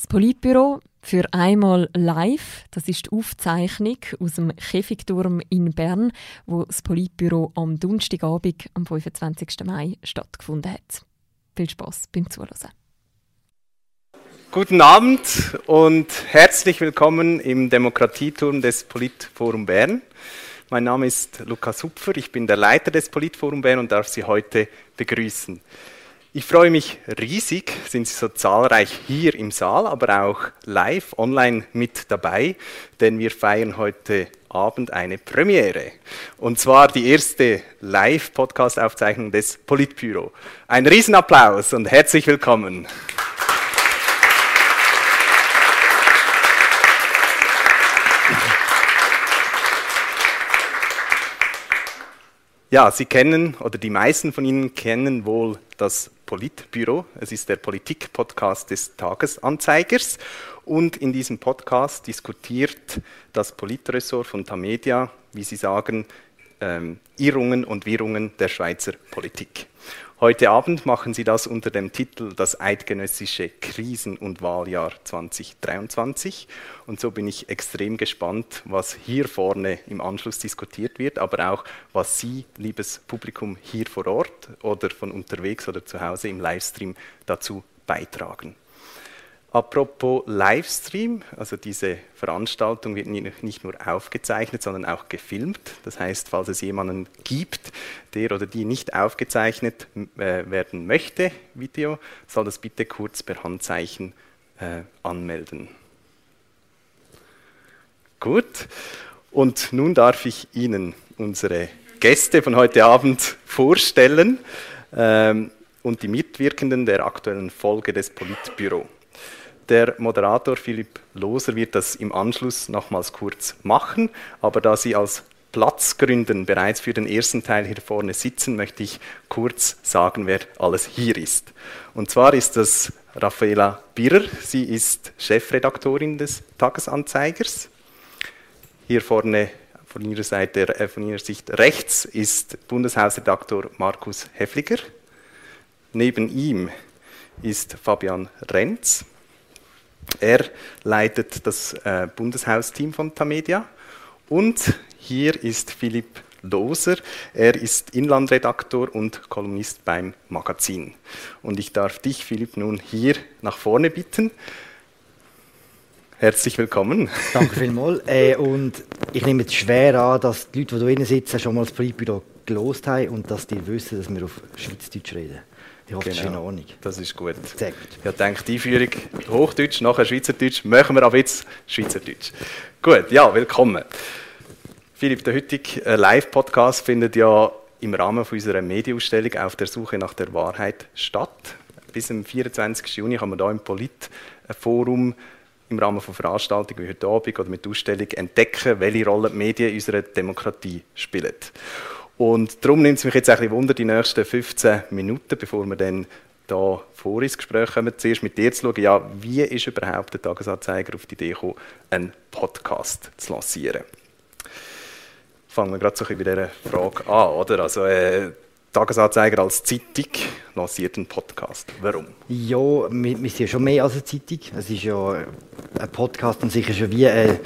Das Politbüro für einmal live. Das ist die Aufzeichnung aus dem Käfigturm in Bern, wo das Politbüro am Donnerstagabend, am 25. Mai, stattgefunden hat. Viel Spaß beim Zuhören. Guten Abend und herzlich willkommen im Demokratieturm des Politforum Bern. Mein Name ist Lukas Hupfer, ich bin der Leiter des Politforum Bern und darf Sie heute begrüßen. Ich freue mich riesig, sind Sie so zahlreich hier im Saal, aber auch live online mit dabei, denn wir feiern heute Abend eine Premiere. Und zwar die erste Live-Podcast-Aufzeichnung des Politbüro. Ein Riesenapplaus und herzlich willkommen. Ja, Sie kennen oder die meisten von Ihnen kennen wohl das Politbüro. Es ist der Politik-Podcast des Tagesanzeigers. Und in diesem Podcast diskutiert das Politressort von Tamedia, wie Sie sagen, ähm, Irrungen und Wirrungen der Schweizer Politik. Heute Abend machen Sie das unter dem Titel Das eidgenössische Krisen- und Wahljahr 2023. Und so bin ich extrem gespannt, was hier vorne im Anschluss diskutiert wird, aber auch, was Sie, liebes Publikum, hier vor Ort oder von unterwegs oder zu Hause im Livestream dazu beitragen. Apropos Livestream, also diese Veranstaltung wird nicht nur aufgezeichnet, sondern auch gefilmt. Das heißt, falls es jemanden gibt, der oder die nicht aufgezeichnet äh, werden möchte, Video, soll das bitte kurz per Handzeichen äh, anmelden. Gut, und nun darf ich Ihnen unsere Gäste von heute Abend vorstellen ähm, und die Mitwirkenden der aktuellen Folge des Politbüro. Der Moderator Philipp Loser wird das im Anschluss nochmals kurz machen, aber da Sie aus Platzgründen bereits für den ersten Teil hier vorne sitzen, möchte ich kurz sagen, wer alles hier ist. Und zwar ist das Raffaela Birrer, sie ist Chefredaktorin des Tagesanzeigers. Hier vorne von ihrer Seite, äh, von ihrer Sicht rechts ist Bundeshausredaktor Markus Heffliger. Neben ihm ist Fabian Renz. Er leitet das äh, Bundeshausteam von Tamedia. Und hier ist Philipp Loser. Er ist Inlandredaktor und Kolumnist beim Magazin. Und ich darf dich, Philipp, nun hier nach vorne bitten. Herzlich willkommen. Danke vielmals. Äh, und ich nehme es schwer an, dass die Leute, die hier drinnen sitzen, schon mal das Politbüro gelost haben und dass die wissen, dass wir auf Schweizerdeutsch reden. Ich hoffe, genau. das ist in genau. Ordnung. Das ist gut. Sehr gut. Ich denke, die Einführung Hochdeutsch, nachher Schweizerdeutsch, machen wir aber jetzt Schweizerdeutsch. Gut, ja, willkommen. Philipp, der heutige äh, Live-Podcast findet ja im Rahmen unserer Medienausstellung auf der Suche nach der Wahrheit statt. Bis zum 24. Juni kann man da im Politforum im Rahmen von Veranstaltungen wie heute Abend oder mit Ausstellung entdecken, welche Rolle die Medien in unserer Demokratie spielen. Und darum nimmt es mich jetzt ein bisschen Wunder, die nächsten 15 Minuten, bevor wir dann da vor ins Gespräch kommen, zuerst mit dir zu schauen, ja, wie ist überhaupt der Tagesanzeiger auf die Idee gekommen, einen Podcast zu lancieren? Fangen wir gerade so ein bisschen bei dieser Frage an, oder? Also, äh, Tagesanzeiger als Zeitung lanciert einen Podcast. Warum? Ja, wir, wir sind ja schon mehr als eine Zeitung. Es ist ja ein Podcast und sicher schon wie eine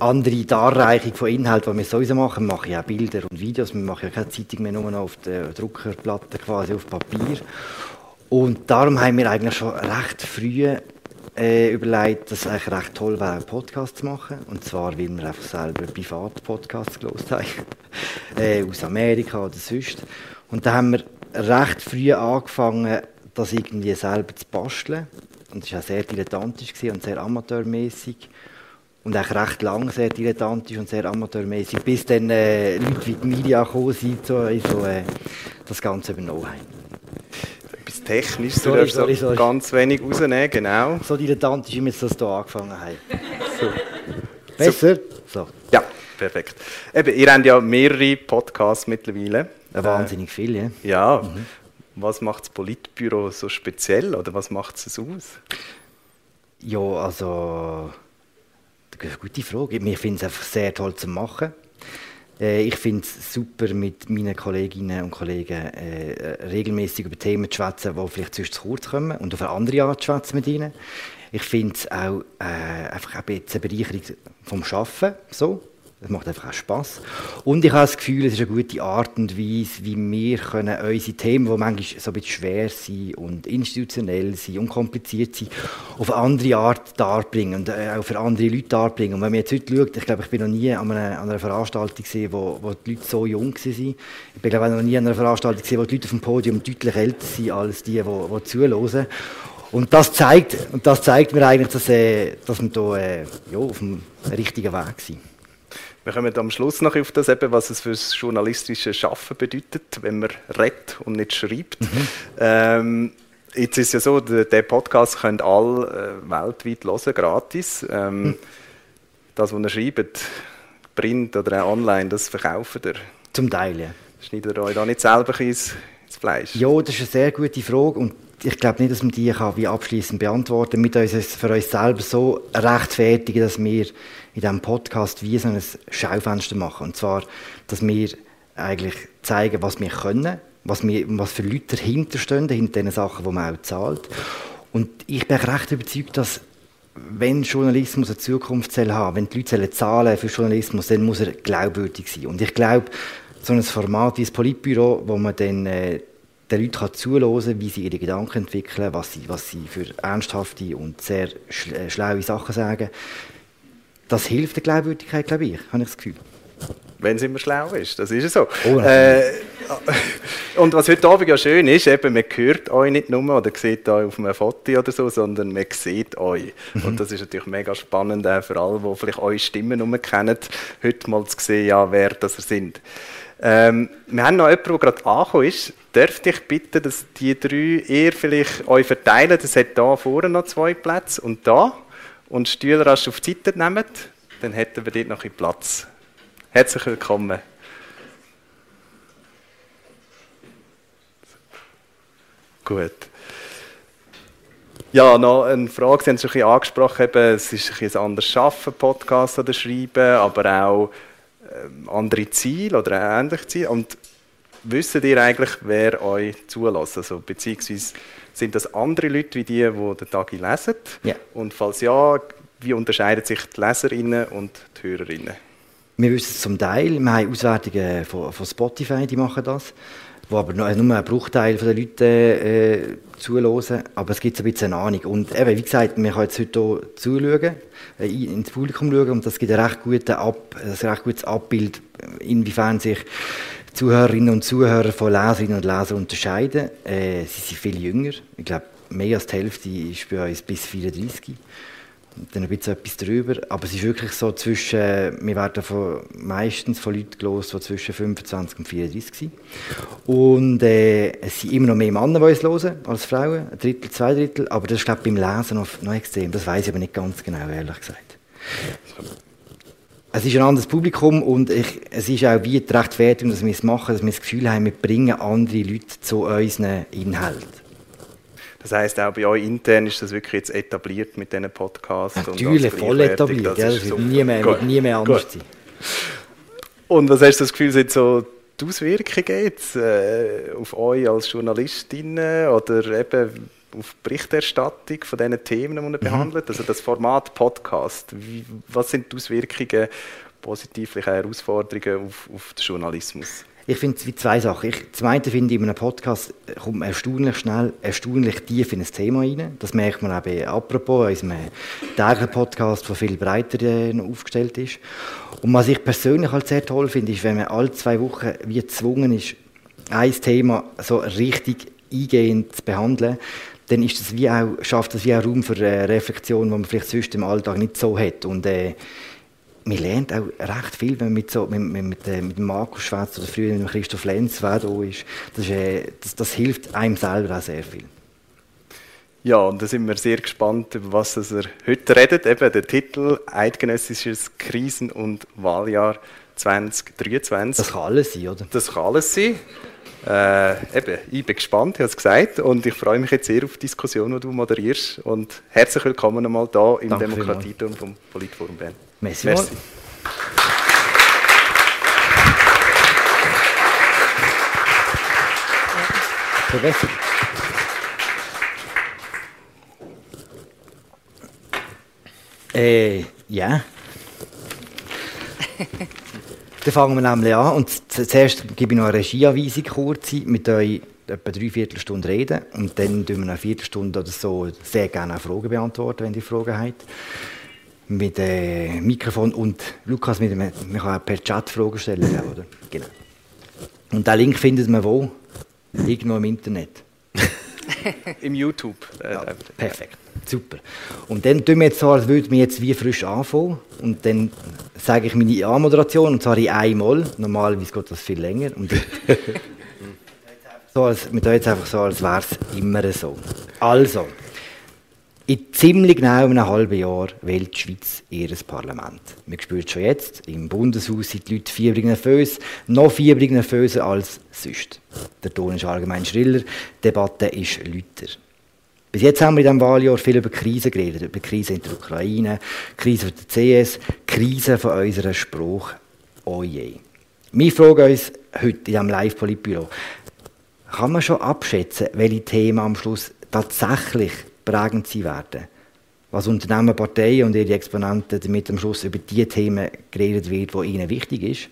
andere Darreichung von Inhalten, die wir sowieso machen. Wir machen ja auch Bilder und Videos. Wir machen ja keine Zeitung mehr nur noch auf der Druckerplatte, quasi auf Papier. Und darum haben wir eigentlich schon recht früh äh, überlegt, dass es eigentlich recht toll wäre, einen Podcast zu machen. Und zwar, weil wir einfach selber private Podcasts gelesen haben. äh, aus Amerika oder sonst. Und da haben wir recht früh angefangen, das irgendwie selber zu basteln. Und es war auch sehr dilettantisch und sehr amateurmäßig. Und auch recht lang sehr dilettantisch und sehr amateurmäßig, bis dann äh, Leute wie die Media gekommen sind, so, so äh, das Ganze übernommen haben. Etwas technisch, du sorry, sorry, so sorry. ganz wenig rausnehmen, genau. So dilettantisch, wie wir das hier angefangen haben. So. Besser? So. Ja, perfekt. Eben, ihr habt ja mehrere Podcasts mittlerweile. Äh, wahnsinnig viel, ja. Ja. Mhm. Was macht das Politbüro so speziell oder was macht es aus? Ja, also, das ist eine gute Frage. Ich finde es einfach sehr toll zu machen. Äh, ich finde es super, mit meinen Kolleginnen und Kollegen äh, regelmäßig über Themen zu schwätzen, die vielleicht sonst zu kurz kommen und auf eine andere Art zu schwätzen mit ihnen. Ich finde es auch äh, einfach eine Bereicherung vom Schaffen so. Es macht einfach auch Spass. Und ich habe das Gefühl, es ist eine gute Art und Weise, wie wir können unsere Themen, die manchmal so ein bisschen schwer sind und institutionell sind und kompliziert sind, auf eine andere Art darbringen und äh, auch für andere Leute darbringen. Und wenn man jetzt heute schaut, ich glaube, ich bin noch nie an einer, an einer Veranstaltung gesehen, wo, wo die Leute so jung waren. Ich bin glaube ich noch nie an einer Veranstaltung gesehen, wo die Leute auf dem Podium deutlich älter sind als die, die, die zuhören. Und das zeigt, und das zeigt mir eigentlich, dass, äh, dass wir da äh, ja, auf dem richtigen Weg sind. Wir kommen am Schluss noch auf das, eben, was es für das journalistische Schaffen bedeutet, wenn man redet und nicht schreibt. Mhm. Ähm, jetzt ist es ja so, der, Podcast können alle äh, weltweit hören, gratis. Ähm, mhm. Das, was ihr schreibt, Print oder auch online, das verkaufen ihr? Zum Teil, ja. Schneidet ihr euch da nicht selber ins, ins Fleisch? Ja, das ist eine sehr gute Frage und ich glaube nicht, dass man die kann wie abschließend beantworten kann. Wir uns für uns selber so rechtfertigen, dass wir in diesem Podcast wie so ein Schaufenster machen. Und zwar, dass wir eigentlich zeigen, was wir können, was, wir, was für Leute dahinter stehen, hinter den Sachen, die man auch zahlt. Und ich bin recht überzeugt, dass wenn Journalismus eine Zukunft soll haben, wenn die Leute zahlen für Journalismus, dann muss er glaubwürdig sein. Und ich glaube, so ein Format wie das Politbüro, wo man dann äh, den Leuten zuhören kann, wie sie ihre Gedanken entwickeln, was sie, was sie für ernsthafte und sehr äh, schlaue Sachen sagen, das hilft der Glaubwürdigkeit, glaube ich, habe ich das Gefühl. Wenn es immer schlau ist, das ist so. Oh, äh, und was heute Abend ja schön ist, eben, man hört euch nicht nur oder sieht euch auf einem Foto oder so, sondern man sieht euch. Mhm. Und das ist natürlich mega spannend, auch für alle, die vielleicht eure Stimmen kennen, heute mal zu sehen, ja, wer das sind. Ähm, wir haben noch jemanden, der gerade angekommen ist. Dürfte ich bitten, dass die drei ihr vielleicht euch verteilen? Es hat hier vorne noch zwei Plätze und da und Stühle rasch auf die Seite nehmen, dann hätten wir dort noch ein Platz. Herzlich willkommen. Gut. Ja, noch eine Frage, Sie haben es ein bisschen angesprochen, es ist ein, ein anderes Arbeiten, Podcast oder Schreiben, aber auch ähm, andere Ziele oder ähnliche Ziele. Und wisst ihr eigentlich, wer euch zulässt? Also, beziehungsweise sind das andere Leute wie die, die den Tagi lesen? Ja. Und falls ja, wie unterscheiden sich die Leserinnen und die Hörerinnen? Wir wissen es zum Teil. Wir haben Auswertungen von, von Spotify, die machen das wo aber nur, ein Bruchteil der Leute äh, zuhören. Aber es gibt ein bisschen eine Ahnung. Und eben, wie gesagt, wir können jetzt heute hier zuschauen, äh, ins Publikum schauen und das gibt ein recht, gute Ab, ein recht gutes Abbild, inwiefern sich Zuhörerinnen und Zuhörer von Leserinnen und Lesern unterscheiden. Äh, sie sind viel jünger. Ich glaube, mehr als die Hälfte ist bei uns bis 34 dann ein bisschen etwas drüber. Aber es ist wirklich so zwischen, wir werden von, meistens von Leuten gelost, die zwischen 25 und 34 sind. Und äh, es sind immer noch mehr Männer, die uns hören, als Frauen. Ein Drittel, zwei Drittel. Aber das ist, glaube ich, beim Lesen noch, noch extrem. Das weiß ich aber nicht ganz genau, ehrlich gesagt. Es ist ein anderes Publikum und ich, es ist auch wie die Rechtfertigung, dass wir es machen, dass wir das Gefühl haben, wir bringen andere Leute zu unseren Inhalten. Das heißt auch bei euch intern ist das wirklich jetzt etabliert mit diesen Podcasts? Natürlich, voll etabliert. Das, ja, das wird nie mehr, wird nie mehr anders sein. Und was hast du das Gefühl, sind so die Auswirkungen jetzt äh, auf euch als Journalistinnen oder eben auf die Berichterstattung von diesen Themen, die mhm. behandelt? Also das Format Podcast, wie, was sind die Auswirkungen, positive Herausforderungen auf, auf den Journalismus? Ich finde es wie zwei Sachen. Ich, zum einen finde ich, in einem Podcast kommt man erstaunlich schnell, erstaunlich tief in ein Thema rein. Das merkt man auch bei «Apropos», unserem täglichen Podcast, der viel breiter äh, aufgestellt ist. Und was ich persönlich halt sehr toll finde, ist, wenn man alle zwei Wochen wie gezwungen ist, ein Thema so richtig eingehend zu behandeln, dann ist das wie auch, schafft das wie auch Raum für äh, Reflexion, die man vielleicht sonst im Alltag nicht so hat. Und äh, man lernt auch recht viel, wenn man mit, so, mit, mit, äh, mit, dem Markus schwätzt oder früher mit Christoph Lenz, wer da ist. Das, ist äh, das, das, hilft einem selber auch sehr viel. Ja, und da sind wir sehr gespannt, über was er heute redet. Eben der Titel Eidgenössisches Krisen- und Wahljahr 2023. Das kann alles sein, oder? Das kann alles sein. Äh, eben, ich bin gespannt, ich habe es gesagt, und ich freue mich jetzt sehr auf die Diskussion, die du moderierst. Und herzlich willkommen einmal hier im Demokratieturm vom Politforum Bern. Merci. Merci. Äh, ja. Dann fangen wir nämlich an. Und zuerst gebe ich noch eine Regieanweisung kurz mit euch etwa drei Viertelstunden reden und dann tun wir eine Viertelstunde oder so sehr gerne Fragen beantworten, wenn ihr Fragen habt. Mit dem Mikrofon und Lukas, mit man kann per Chat Fragen stellen, oder? Genau. Und den Link findet man wo? Irgendwo im Internet. Im YouTube. Ja, perfekt, super. Und dann tun wir jetzt so, als würden wir jetzt wie frisch anfangen. Und dann sage ich meine Anmoderation, und zwar in einmal. Normalerweise geht das viel länger. Und so als, wir tun jetzt einfach so, als wäre es immer so. Also, in ziemlich genau einem halben Jahr wählt die Schweiz ihr Parlament. Man spürt schon jetzt, im Bundeshaus sind die Leute fiebrig nervös, noch fiebrig nervöser als sonst. Der Ton ist allgemein schriller, die Debatte ist lauter. Bis jetzt haben wir in diesem Wahljahr viel über Krisen geredet, über Krise in der Ukraine, Krise für die CS, Krise von unserem Spruch «Oh je». Wir fragen uns heute in diesem Live-Politbüro, kann man schon abschätzen, welche Themen am Schluss tatsächlich prägend sein werden. Was Unternehmen, Parteien und ihre Exponenten damit am Schluss über die Themen geredet wird, die ihnen wichtig ist.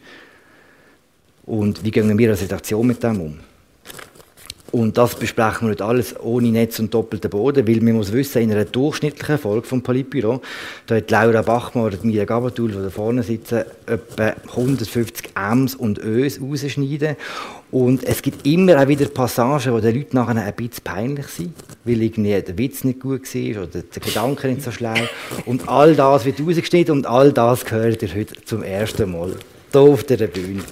Und wie gehen wir als Redaktion mit dem um? Und das besprechen wir nicht alles ohne Netz und doppelten Boden, weil man muss wissen, in einer durchschnittlichen Folge vom Politbüro, da hat Laura Bachmann oder Mia Gabatul, die da vorne sitzen, etwa 150 Ms und Ös rausschneiden. Und es gibt immer auch wieder Passagen, wo den Leuten nachher ein bisschen peinlich sind, weil irgendwie der Witz nicht gut war oder der Gedanke nicht so schlau. Und all das wird rausgeschnitten und all das gehört ihr heute zum ersten Mal hier auf der Bühne.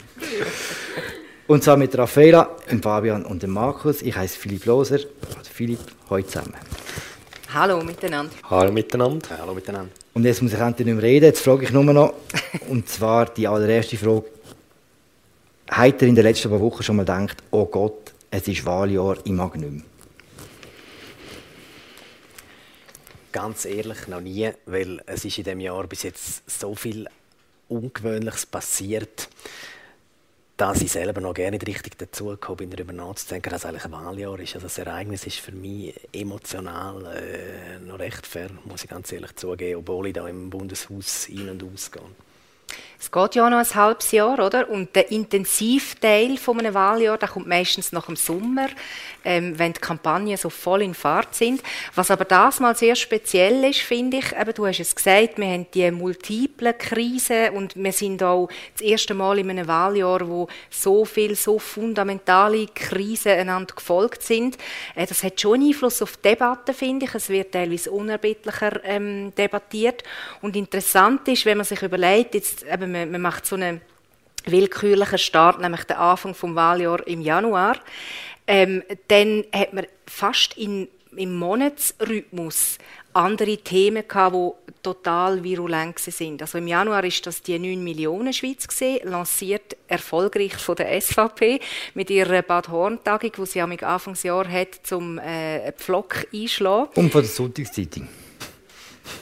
Und zwar mit Raffaella, dem Fabian und dem Markus. Ich heiße Philipp Loser. Philipp, heute zusammen. Hallo miteinander. Hallo miteinander. Hallo miteinander. Und jetzt muss ich endlich nicht mehr reden. Jetzt frage ich nur noch, und zwar die allererste Frage. Habt ihr in den letzten paar Wochen schon mal gedacht, oh Gott, es ist Wahljahr, ich mag nicht mehr? Ganz ehrlich, noch nie, weil es ist in diesem Jahr bis jetzt so viel Ungewöhnliches passiert dass ich selber noch gerne nicht richtig dazugekommen bin, darüber nachzudenken, dass eigentlich ein Wahljahr ist. Also das Ereignis ist für mich emotional äh, noch recht fern, muss ich ganz ehrlich zugeben, obwohl ich da im Bundeshaus ein- und ausgehe. Es geht ja noch ein halbes Jahr, oder? Und der Intensivteil von einem Wahljahr, der kommt meistens nach dem Sommer, ähm, wenn die Kampagnen so voll in Fahrt sind. Was aber das mal sehr speziell ist, finde ich, eben, du hast es gesagt, wir haben die multiplen Krisen und wir sind auch das erste Mal in einem Wahljahr, wo so viel, so fundamentale Krisen einander gefolgt sind. Äh, das hat schon Einfluss auf die Debatte, finde ich. Es wird teilweise unerbittlicher ähm, debattiert. Und interessant ist, wenn man sich überlegt, jetzt eben man, man macht so einen willkürlichen Start, nämlich den Anfang vom Wahljahr im Januar, ähm, dann hat man fast in, im Monatsrhythmus andere Themen gehabt, die total virulent sind. Also im Januar ist das die 9 Millionen Schweiz gesehen, lanciert erfolgreich von der SVP mit ihrer Bad Horn Tagung, wo sie am Anfangsjahr hat zum äh, Pflock einschlagen. Und von der Sonntagszeitung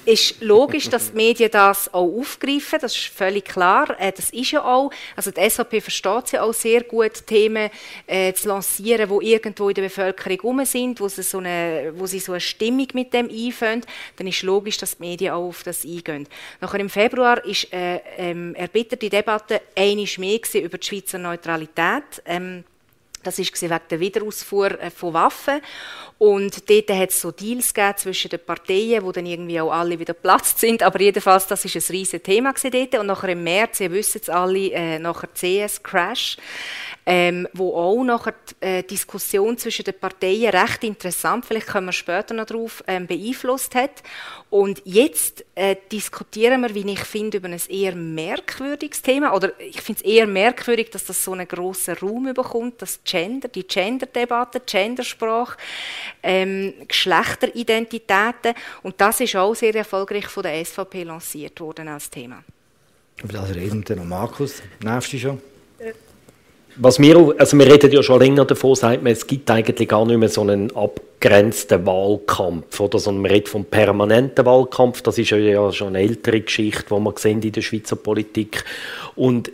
ist logisch, dass die Medien das auch aufgreifen, das ist völlig klar. Äh, das ist ja auch, also die SVP versteht ja auch sehr gut, Themen äh, zu lancieren, die irgendwo in der Bevölkerung rum sind, wo sie, so eine, wo sie so eine Stimmung mit dem einführen. Dann ist logisch, dass die Medien auch auf das eingehen. Nachher im Februar ist äh, ähm, erbitterte Debatte einiges mehr über die Schweizer Neutralität. Ähm, das war wegen der Wiederausfuhr äh, von Waffen. Und dort hat es so Deals zwischen den Parteien, wo dann irgendwie auch alle wieder geplatzt sind. Aber jedenfalls, das ist ein riesiges Thema dort. Und nachher im März, ihr wisst es alle, äh, nachher CS-Crash ähm, wo auch nachher die äh, Diskussion zwischen den Parteien recht interessant, vielleicht kommen wir später noch darauf, ähm, beeinflusst hat. Und jetzt äh, diskutieren wir, wie ich finde, über ein eher merkwürdiges Thema. Oder ich finde es eher merkwürdig, dass das so einen grossen Raum bekommt, das Gender, die Gender-Debatte, Gendersprache, ähm, Geschlechteridentitäten. Und das ist auch sehr erfolgreich von der SVP lanciert worden als Thema. Über das reden wir noch. Markus, nervst du schon? Was wir, also wir reden ja schon länger davon, sagt man, es gibt eigentlich gar nicht mehr so einen abgrenzten Wahlkampf, oder, sondern man redet vom permanenten Wahlkampf, das ist ja schon eine ältere Geschichte, die wir sehen in der Schweizer Politik. Und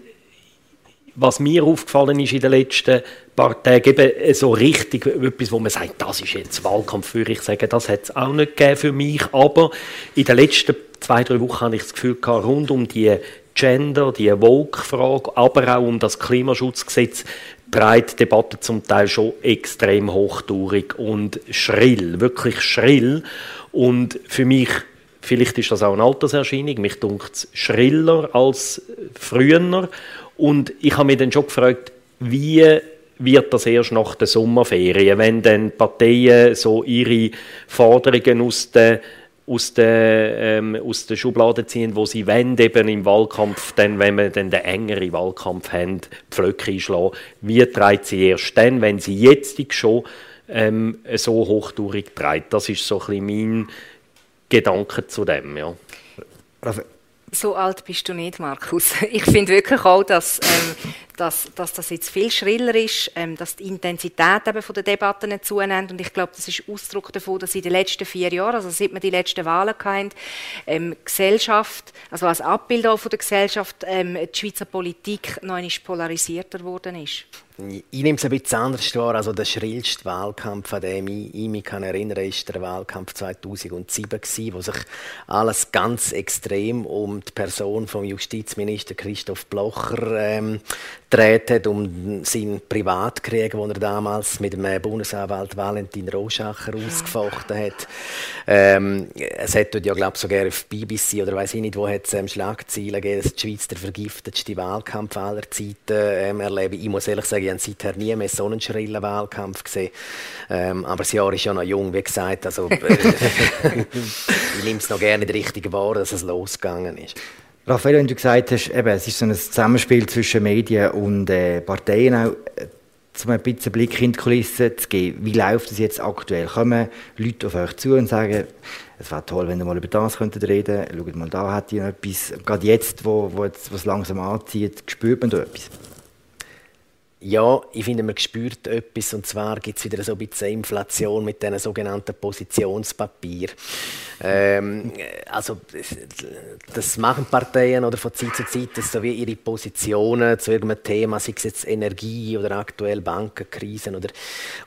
was mir aufgefallen ist in den letzten paar Tagen, eben so richtig etwas, wo man sagt, das ist jetzt Wahlkampf, würde ich sagen, das hat es auch nicht gegeben für mich, aber in den letzten zwei, drei Wochen habe ich das Gefühl gehabt, rund um die Gender, die Vogue-Frage, aber auch um das Klimaschutzgesetz, treibt die Debatte zum Teil schon extrem hochtourig und schrill, wirklich schrill. Und für mich, vielleicht ist das auch eine Alterserscheinung, mich dunkt es schriller als früher. Und ich habe mich dann schon gefragt, wie wird das erst nach der Sommerferien, wenn dann Parteien so ihre Forderungen aus der aus der, ähm, aus der Schublade ziehen, wo sie wollen, eben im Wahlkampf, dann, wenn wir dann den engeren Wahlkampf haben, die Pflöcke einschlagen. Wie treibt sie erst dann, wenn sie jetzt schon ähm, so hochtourig treibt? Das ist so ein bisschen mein Gedanke zu dem, ja. So alt bist du nicht, Markus. Ich finde wirklich auch, dass ähm, dass, dass das jetzt viel schriller ist, ähm, dass die Intensität eben von der Debatten zunimmt und ich glaube, das ist Ausdruck davon, dass in den letzten vier Jahren, also seit wir die letzten Wahlen hatten, ähm, Gesellschaft, also als Abbild auch von der Gesellschaft, ähm, die Schweizer Politik noch einmal polarisierter geworden ist. Ich nehme es ein bisschen anders wahr. Also der schrillste Wahlkampf, an dem ich, ich mich kann erinnern kann, war der Wahlkampf 2007, gewesen, wo sich alles ganz extrem um die Person von Justizminister Christoph Blocher ähm, dreht hat, um seinen Privatkrieg, den er damals mit dem Bundesanwalt Valentin Roschacher ausgefochten hat. Ähm, es hat dort ja, glaube ich, sogar auf BBC oder weiß ich nicht, wo hat es ähm, Schlagzeilen gegeben, dass die Schweiz der vergiftetste Wahlkampf aller Zeiten ähm, erlebe. Ich muss ehrlich sagen, ich habe seither nie mehr so einen schrillen Wahlkampf gesehen. Ähm, aber das Jahr ist ja noch jung, wie gesagt. Also, äh, ich nehme es noch gerne in die richtige wahr, dass es losgegangen ist. Raphael, wenn du gesagt hast, eben, es ist so ein Zusammenspiel zwischen Medien und äh, Parteien auch, äh, um ein bisschen Blick in die Kulisse zu geben. Wie läuft es jetzt aktuell? Kommen Leute auf euch zu und sagen, es wäre toll, wenn ihr mal über das könntet reden könntet, schaut mal, da hat ihr etwas. Gerade jetzt, wo, wo es langsam anzieht, spürt man da etwas? Ja, ich finde, man spürt etwas, und zwar gibt es wieder so ein bisschen Inflation mit diesen sogenannten Positionspapier. Ähm, also, das machen Parteien oder von Zeit zu Zeit, dass so wie ihre Positionen zu irgendeinem Thema, sei es jetzt Energie oder aktuell Bankenkrisen oder,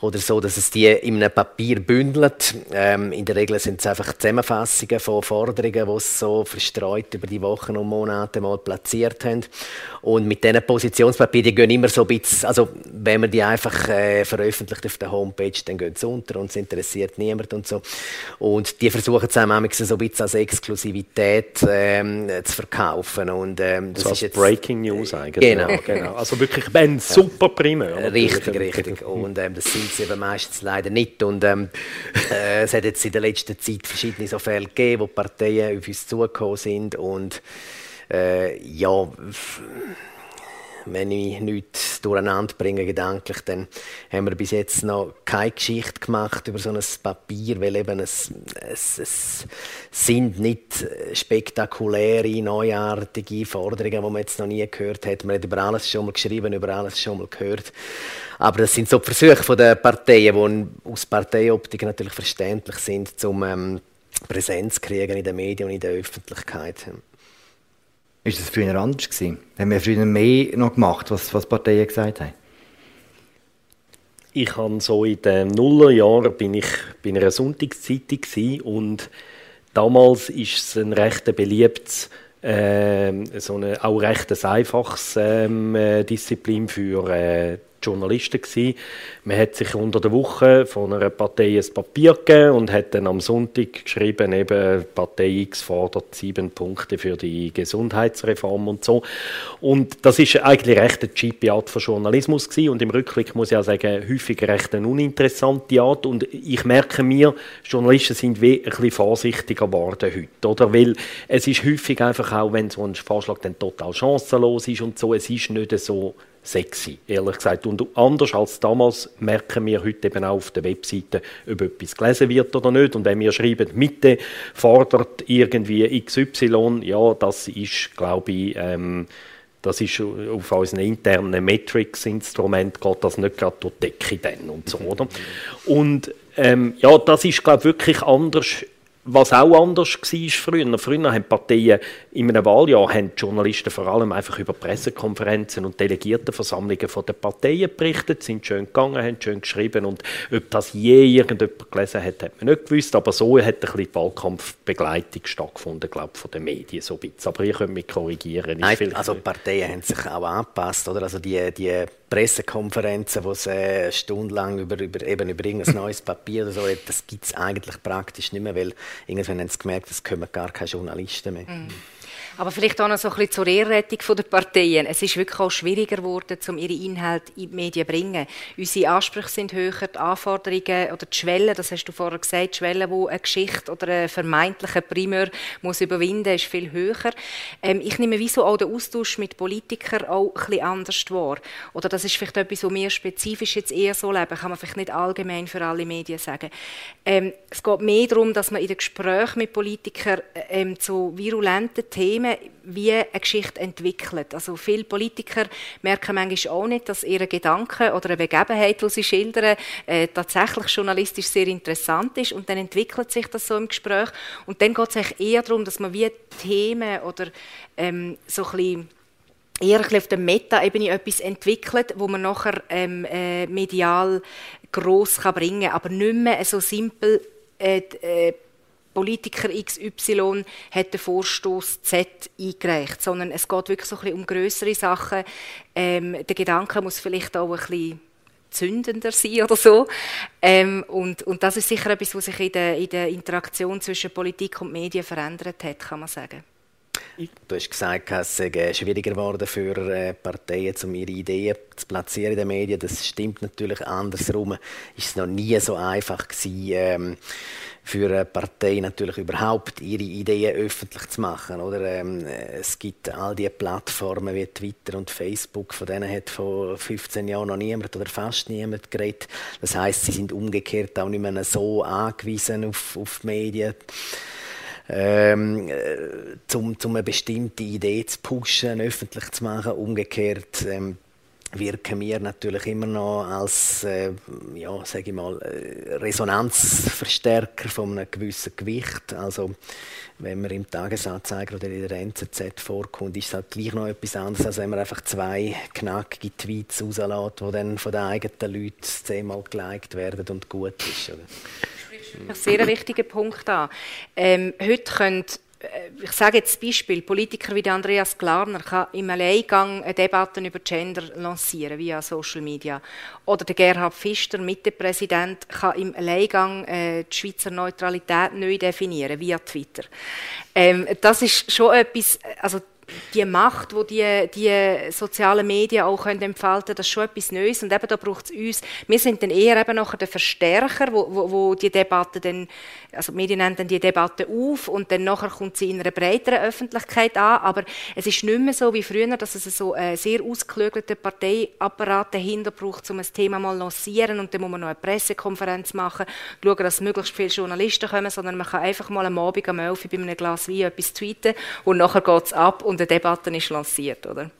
oder so, dass es die in einem Papier bündelt. Ähm, in der Regel sind es einfach Zusammenfassungen von Forderungen, die sie so verstreut über die Wochen und Monate mal platziert haben. Und mit diesen Positionspapieren, die gehen immer so ein bisschen also wenn man die einfach äh, veröffentlicht auf der Homepage, dann gehen sie unter und es interessiert niemand und so. Und die versuchen zusammen so ein bisschen als Exklusivität ähm, zu verkaufen. Und, ähm, das so ist jetzt Breaking News eigentlich. Genau, genau. Also wirklich ein super Primär. Richtig, richtig. Und ähm, das sind sie eben meistens leider nicht. Und ähm, äh, es hat jetzt in der letzten Zeit verschiedene so Fälle gegeben, wo Parteien auf uns zugekommen sind und äh, ja wenn ich nichts durcheinander bringe gedanklich, dann haben wir bis jetzt noch keine Geschichte gemacht über so ein Papier, weil eben es, es, es sind nicht spektakuläre, neuartige Forderungen, die man jetzt noch nie gehört hat. Man hat über alles schon mal geschrieben, über alles schon mal gehört. Aber das sind so Versuche der Parteien, die aus Parteioptik natürlich verständlich sind, um ähm, Präsenz kriegen in den Medien und in der Öffentlichkeit. Ist das früher anders gewesen? Haben wir früher mehr noch gemacht, was, was Parteien gesagt haben? Ich habe so in den Nullerjahren bin ich bei einer Sonntagszeitung und damals ist es ein recht beliebtes äh, so eine, auch recht ein einfaches ähm, äh, Disziplin für äh, Journalisten gewesen. Man hat sich unter der Woche von einer Partei ein Papier gegeben und hat dann am Sonntag geschrieben, eben Partei X fordert sieben Punkte für die Gesundheitsreform und so. Und das ist eigentlich recht eine cheap Art von Journalismus gewesen. und im Rückblick muss ich auch sagen, häufig recht eine uninteressante Art und ich merke mir, Journalisten sind wie ein bisschen vorsichtiger geworden heute, oder? Weil es ist häufig einfach auch, wenn so ein Vorschlag dann total chancenlos ist und so, es ist nicht so sexy, ehrlich gesagt. Und anders als damals merken wir heute eben auch auf der Webseite, ob etwas gelesen wird oder nicht. Und wenn wir schreiben, Mitte fordert irgendwie XY, ja, das ist, glaube ich, ähm, das ist auf unseren internen Metrics-Instrument geht das nicht gerade durch die Decke dann und so, oder? Und ähm, ja, das ist, glaube ich, wirklich anders was auch anders war früher. Früher haben Parteien in einem Wahljahr haben Journalisten vor allem einfach über Pressekonferenzen und Delegiertenversammlungen von den Parteien berichtet, sind schön gegangen, haben schön geschrieben und ob das je irgendjemand gelesen hat, hat man nicht gewusst, aber so hat ein bisschen Wahlkampfbegleitung stattgefunden, glaube ich, von den Medien so ein bisschen. Aber ihr könnt mich korrigieren. Nein, also die Parteien haben sich auch angepasst, oder? Also die, die Pressekonferenzen, wo äh, stundenlang über, über, eben über irgendein neues Papier oder so, das gibt es eigentlich praktisch nicht mehr, weil irgendwann haben sie gemerkt, es kommen gar keine Journalisten mehr. Mhm. Aber vielleicht auch noch so ein bisschen zur Ehrrettung der Parteien. Es ist wirklich auch schwieriger geworden, um ihre Inhalte in die Medien zu bringen. Unsere Ansprüche sind höher, die Anforderungen oder die Schwellen, das hast du vorher gesagt, die Schwellen, die eine Geschichte oder einen vermeintlichen Primär muss überwinden ist viel höher. Ähm, ich nehme wieso auch den Austausch mit Politikern auch ein bisschen anders wahr. Oder das ist vielleicht etwas, was wir spezifisch jetzt eher so leben, kann man vielleicht nicht allgemein für alle Medien sagen. Ähm, es geht mehr darum, dass man in den Gesprächen mit Politikern ähm, zu virulenten Themen wie eine Geschichte entwickelt. Also viele Politiker merken manchmal auch nicht, dass ihre Gedanken oder eine Begebenheit, die sie schildern, äh, tatsächlich journalistisch sehr interessant ist. Und dann entwickelt sich das so im Gespräch. Und dann geht es eigentlich eher darum, dass man wie Themen oder ähm, so ein bisschen eher auf der Meta-Ebene etwas entwickelt, wo man nachher ähm, äh, medial gross kann bringen kann, aber nicht mehr so simpel äh, äh, Politiker XY hat den Vorstoß Z eingereicht, sondern es geht wirklich so ein bisschen um größere Sachen. Ähm, der Gedanke muss vielleicht auch ein bisschen zündender sein oder so. Ähm, und, und das ist sicher etwas, was sich in der, in der Interaktion zwischen Politik und Medien verändert hat, kann man sagen. Du hast gesagt, es sei schwieriger geworden für äh, Parteien, um ihre Ideen zu platzieren in den Medien. Das stimmt natürlich andersrum. Ist es noch nie so einfach gewesen, ähm, für eine Partei natürlich überhaupt ihre Ideen öffentlich zu machen. Oder? Ähm, es gibt all diese Plattformen wie Twitter und Facebook, von denen hat vor 15 Jahren noch niemand oder fast niemand geredet. Das heißt, sie sind umgekehrt auch nicht mehr so angewiesen auf, auf Medien. Ähm, äh, zum, zum eine bestimmte Idee zu pushen, öffentlich zu machen. Umgekehrt ähm, wirken wir natürlich immer noch als äh, ja, sage ich mal, äh, Resonanzverstärker von einem gewissen Gewicht. Also wenn man im Tagesanzeiger oder in der NZZ vorkommt, ist es halt gleich noch etwas anderes, als wenn man einfach zwei knackige Tweets rauslässt, die dann von den eigenen Leuten zehnmal geliked werden und gut ist. Oder? Ein sehr wichtiger Punkt an. Ähm, heute können ich sage jetzt Beispiel, Politiker wie Andreas Glarner kann im Alleingang eine Debatte über Gender lancieren via Social Media. Oder der Gerhard Pfister, Mittepräsident, kann im Alleingang äh, die Schweizer Neutralität neu definieren via Twitter. Ähm, das ist schon etwas, also die Macht, die, die die sozialen Medien auch können entfalten das ist schon etwas Neues. Und eben da braucht es uns, wir sind dann eher eben nachher der Verstärker, wo, wo, wo die Debatte dann, also die Medien nennen dann die Debatte auf und dann nachher kommt sie in einer breiteren Öffentlichkeit an. Aber es ist nicht mehr so wie früher, dass es so einen sehr ausgeklügelten Parteiapparat dahinter braucht, um ein Thema mal lancieren und dann muss man noch eine Pressekonferenz machen, schauen, dass möglichst viele Journalisten kommen, sondern man kann einfach mal am Abend am 11 bei einem Glas Wein etwas tweeten und nachher geht es ab und eine Debatte ist lanciert, oder?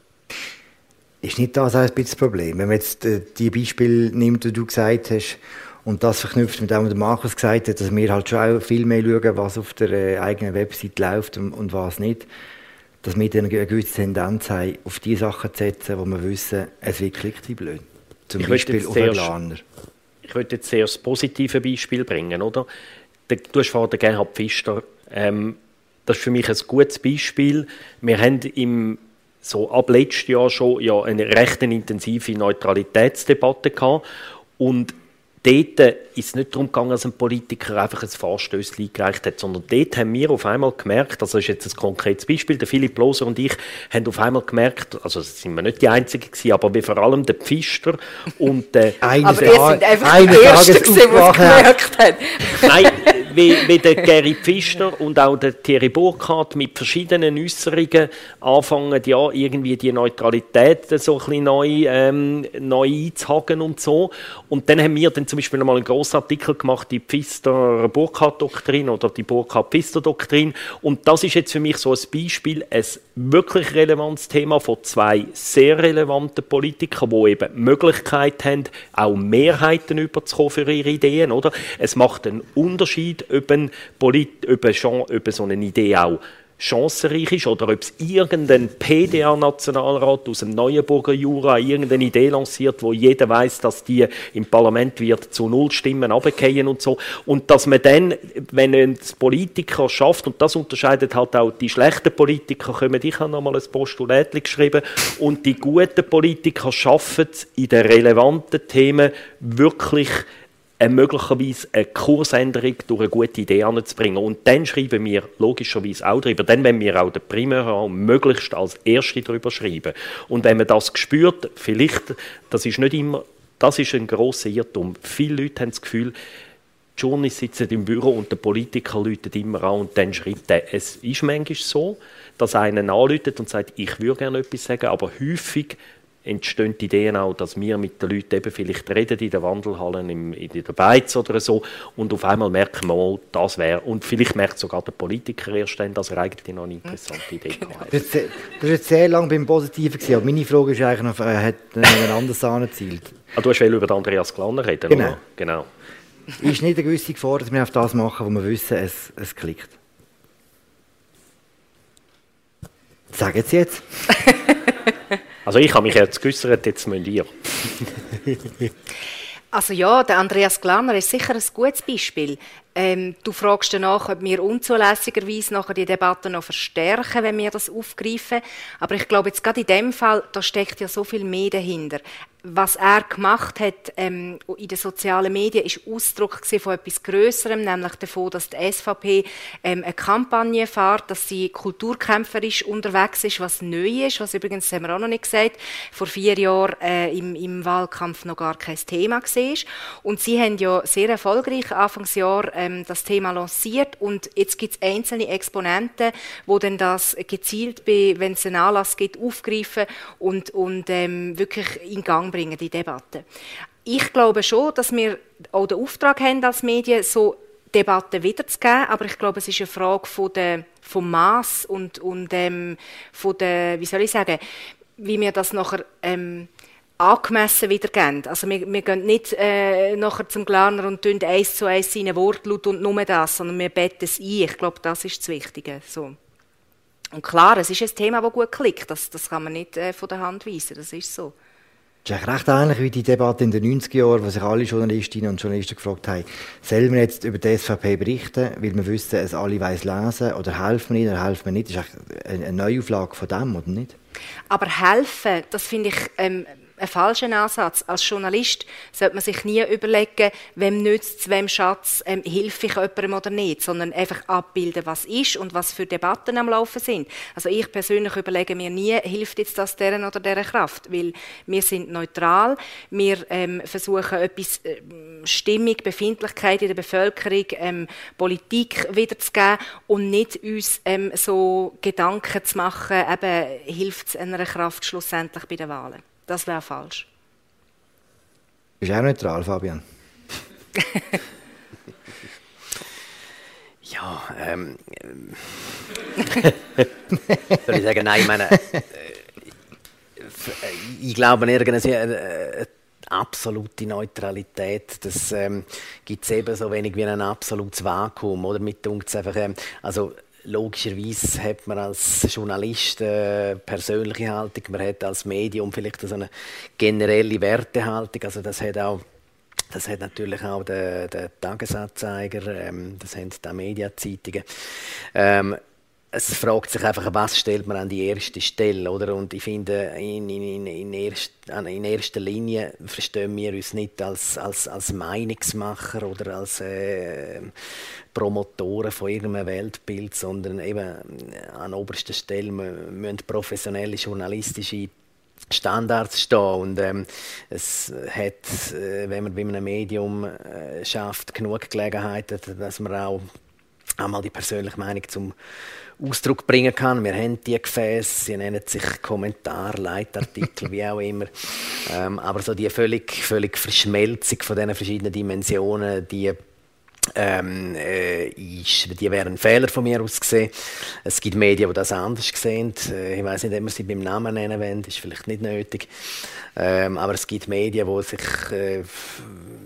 Ist nicht das ein bisschen das Problem? Wenn man jetzt äh, die Beispiele nimmt, die du gesagt hast, und das verknüpft mit dem, was Markus gesagt hat, dass wir halt schon auch viel mehr schauen, was auf der äh, eigenen Website läuft und, und was nicht, dass wir dann eine gewisse Tendenz haben, auf die Sachen zu setzen, wo wir wissen, es wird klicktipp blöd. Zum ich Beispiel auf einen Planer. Ich würde jetzt sehr das positive Beispiel bringen, oder? Du hast vorhin Gerhard Pfister ähm, das ist für mich ein gutes Beispiel. Wir haben im so ab letztem Jahr schon ja eine recht intensive Neutralitätsdebatte gehabt und dort ist es nicht darum gegangen, dass ein Politiker einfach ein Vorstößchen eingereicht hat, sondern dort haben wir auf einmal gemerkt, also das ist jetzt ein konkretes Beispiel, der Philipp Loser und ich haben auf einmal gemerkt, also sind wir nicht die Einzigen gewesen, aber wir vor allem der Pfister und der... aber wir sind einfach die Ersten gewesen, die es gemerkt haben. Nein, wie, wie der Gary Pfister und auch der Thierry Burkhardt mit verschiedenen Äußerungen anfangen, ja, irgendwie die Neutralität so ein bisschen neu, ähm, neu einzuhaken und so. Und dann haben wir dann zum Beispiel einmal einen grossen Artikel gemacht, die Pfister-Burkhardt-Doktrin oder die Burkhardt-Pfister-Doktrin. Und das ist jetzt für mich so ein Beispiel, ein wirklich relevantes Thema von zwei sehr relevanten Politikern, die eben die Möglichkeit haben, auch Mehrheiten überzukommen für ihre Ideen. Oder? Es macht einen Unterschied, ob, ein Polit ob, so eine Idee auch chancenreich ist oder ob es irgendein PDA-Nationalrat aus dem Neuenburger Jura irgendeine Idee lanciert, wo jeder weiß, dass die im Parlament wird zu null Stimmen abgehen und so. Und dass man dann, wenn ein Politiker schafft und das unterscheidet halt auch die schlechten Politiker, kommen ich habe nochmal ein Postulat geschrieben und die guten Politiker schaffen es in den relevanten Themen wirklich eine möglicherweise eine Kursänderung durch eine gute Idee anzubringen. Und dann schreiben wir logischerweise auch darüber. Dann wenn wir auch den Primärraum möglichst als Erste darüber schreiben. Und wenn man das spürt, vielleicht, das ist nicht immer, das ist ein grosser Irrtum. Viele Leute haben das Gefühl, die Journalisten sitzen im Büro und der Politiker läutet immer an und dann schreibt er. Es ist manchmal so, dass einer anläutet und sagt, ich würde gerne etwas sagen, aber häufig entstehen die Ideen auch, dass wir mit den Leuten eben vielleicht reden in den Wandelhallen, im, in der Beiz oder so und auf einmal merken wir mal, das wäre, und vielleicht merkt sogar der Politiker erst dann, dass er eigentlich noch eine interessante Idee hat. Das war jetzt sehr lange beim Positiven, gewesen, aber meine Frage ist eigentlich noch, er hat ein anderes angezielt. Ah, du hast über den Andreas Glanner reden, genau. genau. Ist nicht eine gewisse Gefahr, dass wir auf das machen, wo wir wissen, es, es klickt? Sagen Sie jetzt. Also ich habe mich jetzt geäußert, jetzt müsst ihr. Also ja, der Andreas Glanner ist sicher ein gutes Beispiel. Ähm, du fragst danach, ob wir unzulässigerweise nachher die Debatte noch verstärken, wenn wir das aufgreifen. Aber ich glaube, jetzt gerade in dem Fall, da steckt ja so viel mehr dahinter was er gemacht hat ähm, in den sozialen Medien, ist Ausdruck von etwas Größerem, nämlich davon, dass die SVP ähm, eine Kampagne fährt, dass sie kulturkämpferisch unterwegs ist, was neu ist, was übrigens, haben wir auch noch nicht gesagt, vor vier Jahren äh, im, im, Wahlkampf noch gar kein Thema war. Und sie haben ja sehr erfolgreich Anfangsjahr ähm, das Thema lanciert und jetzt gibt es einzelne Exponenten, wo dann das gezielt, wenn es einen Anlass gibt, aufgreifen und, und ähm, wirklich in Gang bringen, die Debatte. Ich glaube schon, dass wir auch den Auftrag haben als Medien, so Debatten wiederzugeben, aber ich glaube, es ist eine Frage von der, vom Maß und, und ähm, von der, wie soll ich sagen, wie wir das nachher ähm, angemessen wiedergeben. Also wir, wir gehen nicht äh, nachher zum Glarner und tun eins zu eins seine Wortlaut und nur das, sondern wir betten es ein. Ich glaube, das ist das Wichtige. So. Und klar, es ist ein Thema, das gut klickt. Das, das kann man nicht äh, von der Hand weisen. Das ist so. Das ist recht ähnlich wie die Debatte in den 90er Jahren, wo sich alle Journalistinnen und Journalisten gefragt haben, sollen wir jetzt über die SVP berichten, weil wir wissen, es alle weiss lesen, oder helfen wir nicht, oder helfen wir nicht? Das ist eine Neuauflage von dem, oder nicht? Aber helfen, das finde ich ähm, ein falscher Ansatz. Als Journalist sollte man sich nie überlegen, wem nützt es, wem Schatz, ähm, hilft ich jemandem oder nicht, sondern einfach abbilden, was ist und was für Debatten am Laufen sind. Also ich persönlich überlege mir nie, hilft jetzt das deren oder deren Kraft, weil wir sind neutral, wir ähm, versuchen etwas äh, Stimmung, Befindlichkeit in der Bevölkerung, ähm, Politik wiederzugeben und nicht uns ähm, so Gedanken zu machen, eben hilft es einer Kraft schlussendlich bei den Wahlen. Das wäre falsch. Bist du auch neutral, Fabian? ja, ähm. soll ich sagen, nein, ich meine. Äh, ich glaube, irgendeine äh, absolute Neutralität, das ähm, gibt es eben so wenig wie ein absolutes Vakuum, oder? Mit einfach, ähm, also logischerweise hat man als Journalist eine persönliche Haltung, man hat als Medium vielleicht eine generelle Wertehaltung, also das hat auch das hat natürlich auch der, der Tagesanzeiger, ähm, das haben die Mediazeitungen. Ähm, es fragt sich einfach, was stellt man an die erste Stelle, oder? Und ich finde, in, in, in, erst, in erster Linie verstehen wir uns nicht als, als, als Meinungsmacher oder als äh, Promotoren von irgendeinem Weltbild, sondern eben an oberster Stelle müssen professionelle journalistische Standards stehen und ähm, es hat, äh, wenn man bei einem Medium äh, schafft, genug Gelegenheiten, dass man auch einmal die persönliche Meinung zum Ausdruck bringen kann. Wir haben die Gefäße, sie nennen sich Kommentar, Leitartikel, wie auch immer. Ähm, aber so die völlig, völlig Verschmelzung von diesen verschiedenen Dimensionen, die ähm, äh, ist, die wären Fehler von mir aus gesehen. Es gibt Medien, die das anders sehen. Äh, ich weiß nicht, ob man sie beim Namen nennen wollen, ist vielleicht nicht nötig. Ähm, aber es gibt Medien, die sich äh,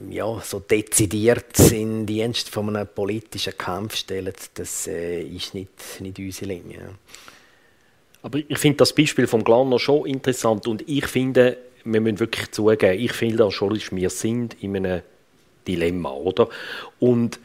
ja, so dezidiert in Dienst von einem politischen Kampf stellen. Das äh, ist nicht, nicht unsere Linie. Aber ich finde das Beispiel vom Glarner schon interessant und ich finde, wir müssen wirklich zugeben, ich finde wir sind in einem Dilemma, oder? Und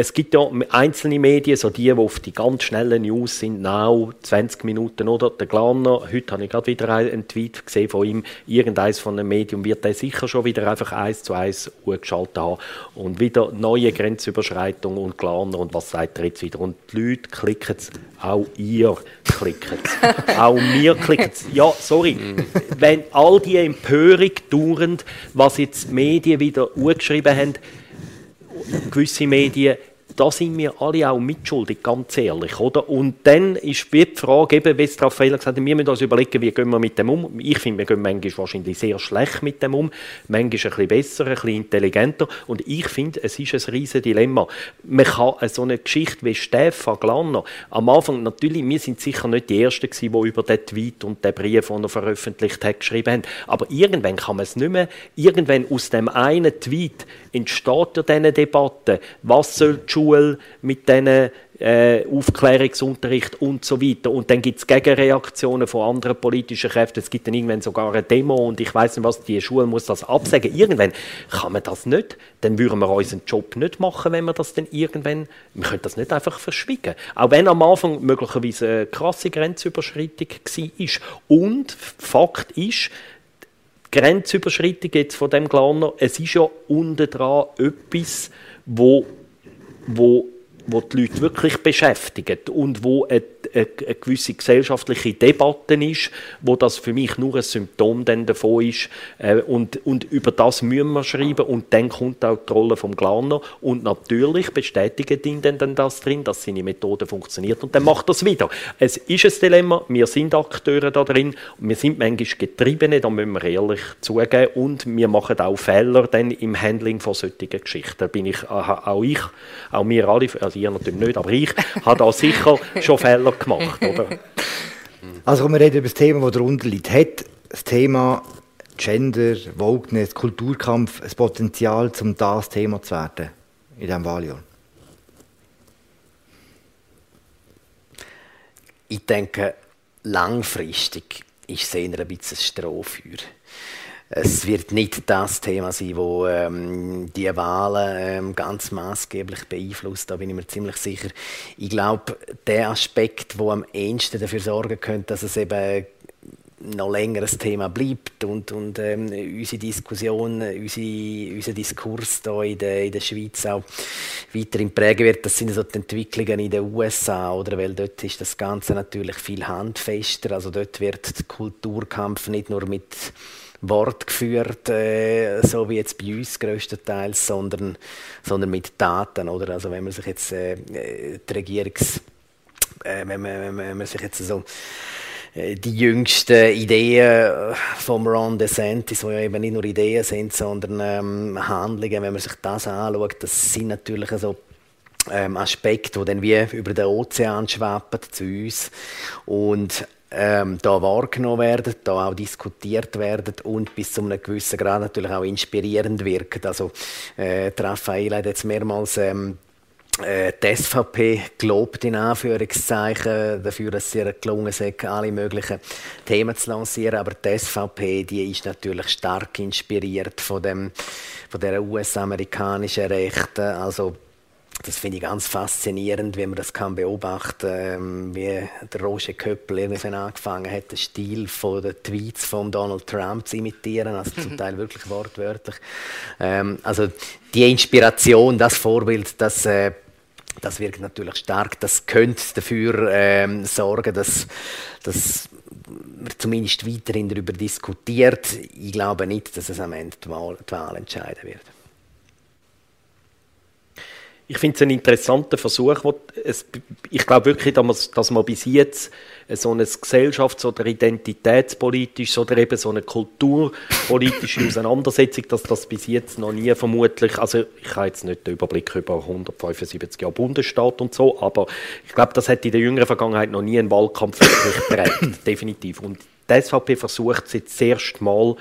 es gibt ja einzelne Medien, so die, die auf die ganz schnellen News sind, now, 20 Minuten, oder? Der Glaner, heute habe ich gerade wieder einen Tweet gesehen von ihm, irgendeines von einem Medium wird er sicher schon wieder einfach eins zu eins geschaltet haben und wieder neue Grenzüberschreitungen und Glaner und was sagt er jetzt wieder? Und die Leute klicken es, auch ihr klickt es, auch wir klicken es. Ja, sorry, wenn all die Empörung dauernd, was jetzt die Medien wieder geschrieben haben, gewisse Medien, da sind wir alle auch mitschuldig, ganz ehrlich. Oder? Und dann ist die Frage, eben, wie es Raphael gesagt hat, wir müssen uns überlegen, wie gehen wir mit dem um. Ich finde, wir gehen manchmal wahrscheinlich sehr schlecht mit dem um, manchmal ein bisschen besser, ein bisschen intelligenter. Und ich finde, es ist ein riesiges Dilemma. Man kann so eine Geschichte wie Stefan Glanner, am Anfang natürlich, wir sind sicher nicht die Ersten gewesen, die über den Tweet und den Brief, den er veröffentlicht hat, geschrieben haben. Aber irgendwann kann man es nicht mehr, irgendwann aus dem einen Tweet entsteht ja diese Debatte, was soll die Schule mit diesen äh, Aufklärungsunterricht und so weiter. Und dann gibt es Gegenreaktionen von anderen politischen Kräften. Es gibt dann irgendwann sogar eine Demo und ich weiß nicht was, die Schule muss das absagen. Irgendwann kann man das nicht. Dann würden wir unseren Job nicht machen, wenn wir das dann irgendwann, wir können das nicht einfach verschwiegen. Auch wenn am Anfang möglicherweise eine krasse Grenzüberschreitung war. Und Fakt ist, Grenzüberschreitung jetzt von dem Glaner, es ist ja unten dran etwas, wo, wo wo die Leute wirklich beschäftigt und wo eine, eine, eine, gewisse gesellschaftliche Debatte ist, wo das für mich nur ein Symptom davon ist. Äh, und, und über das müssen wir schreiben und dann kommt auch die Rolle vom Glaner und natürlich bestätigt ihn dann, dann das drin, dass seine Methode funktioniert. Und dann macht das wieder. Es ist ein Dilemma, wir sind Akteure da drin. Wir sind manchmal Getriebene, da müssen wir ehrlich zugeben. Und wir machen auch Fehler dann im Handling von solchen Geschichten. Da bin ich, auch ich, auch wir alle, also ihr natürlich nicht, aber ich habe da sicher schon Fehler gemacht. Oder? Also wir reden über das Thema, das darunter liegt. Hat das Thema Gender, Wokeness, Kulturkampf ein Potenzial, um das Thema zu werden in diesem Wahljahr? Ich denke, langfristig ist es eher ein bisschen ein Strohfeuer es wird nicht das Thema sein, wo ähm, die Wahlen ähm, ganz maßgeblich beeinflusst. Da bin ich mir ziemlich sicher. Ich glaube, der Aspekt, wo am ehesten dafür sorgen könnte, dass es eben noch länger ein Thema bleibt und, und ähm, unsere Diskussion, unsere, unser Diskurs hier in der, in der Schweiz auch weiterhin prägen wird, das sind so die Entwicklungen in den USA, oder? weil dort ist das Ganze natürlich viel handfester, also dort wird der Kulturkampf nicht nur mit Wort geführt, äh, so wie jetzt bei uns größtenteils, sondern, sondern mit Daten. Oder? Also wenn man sich jetzt äh, die Regierungs... Äh, wenn, man, wenn man sich jetzt so äh, die jüngsten Ideen von Ron DeSantis, die ja eben nicht nur Ideen sind, sondern ähm, Handlungen, wenn man sich das anschaut, das sind natürlich so ähm, Aspekte, die dann wie über den Ozean schwappen zu uns und ähm, da wahrgenommen werden, da auch diskutiert werden und bis zu einem gewissen Grad natürlich auch inspirierend wirken. Also äh, Raphael hat jetzt mehrmals ähm, äh, die SVP gelobt in Anführungszeichen dafür, dass sie gelungen ist, alle möglichen Themen zu lancieren. Aber die SVP, die ist natürlich stark inspiriert von dem, von der US-amerikanischen Rechten. Also das finde ich ganz faszinierend, wie man das kann beobachten ähm, wie der Roger Köppel irgendwann angefangen hat, den Stil von den Tweets von Donald Trump zu imitieren, also zum Teil wirklich wortwörtlich. Ähm, also die Inspiration, das Vorbild, das äh, das wirkt natürlich stark. Das könnte dafür ähm, sorgen, dass, dass man zumindest weiterhin darüber diskutiert. Ich glaube nicht, dass es am Ende die Wahl, die Wahl entscheiden wird. Ich finde es einen interessanten Versuch. Es, ich glaube wirklich, dass man, dass man bis jetzt so eine Gesellschafts- oder identitätspolitisches oder eben so eine kulturpolitische Auseinandersetzung, dass das bis jetzt noch nie vermutlich, also ich habe jetzt nicht den Überblick über 175 Jahre Bundesstaat und so, aber ich glaube, das hat in der jüngeren Vergangenheit noch nie einen Wahlkampf wirklich geprägt, definitiv. Und die SVP versucht es jetzt das erste Mal,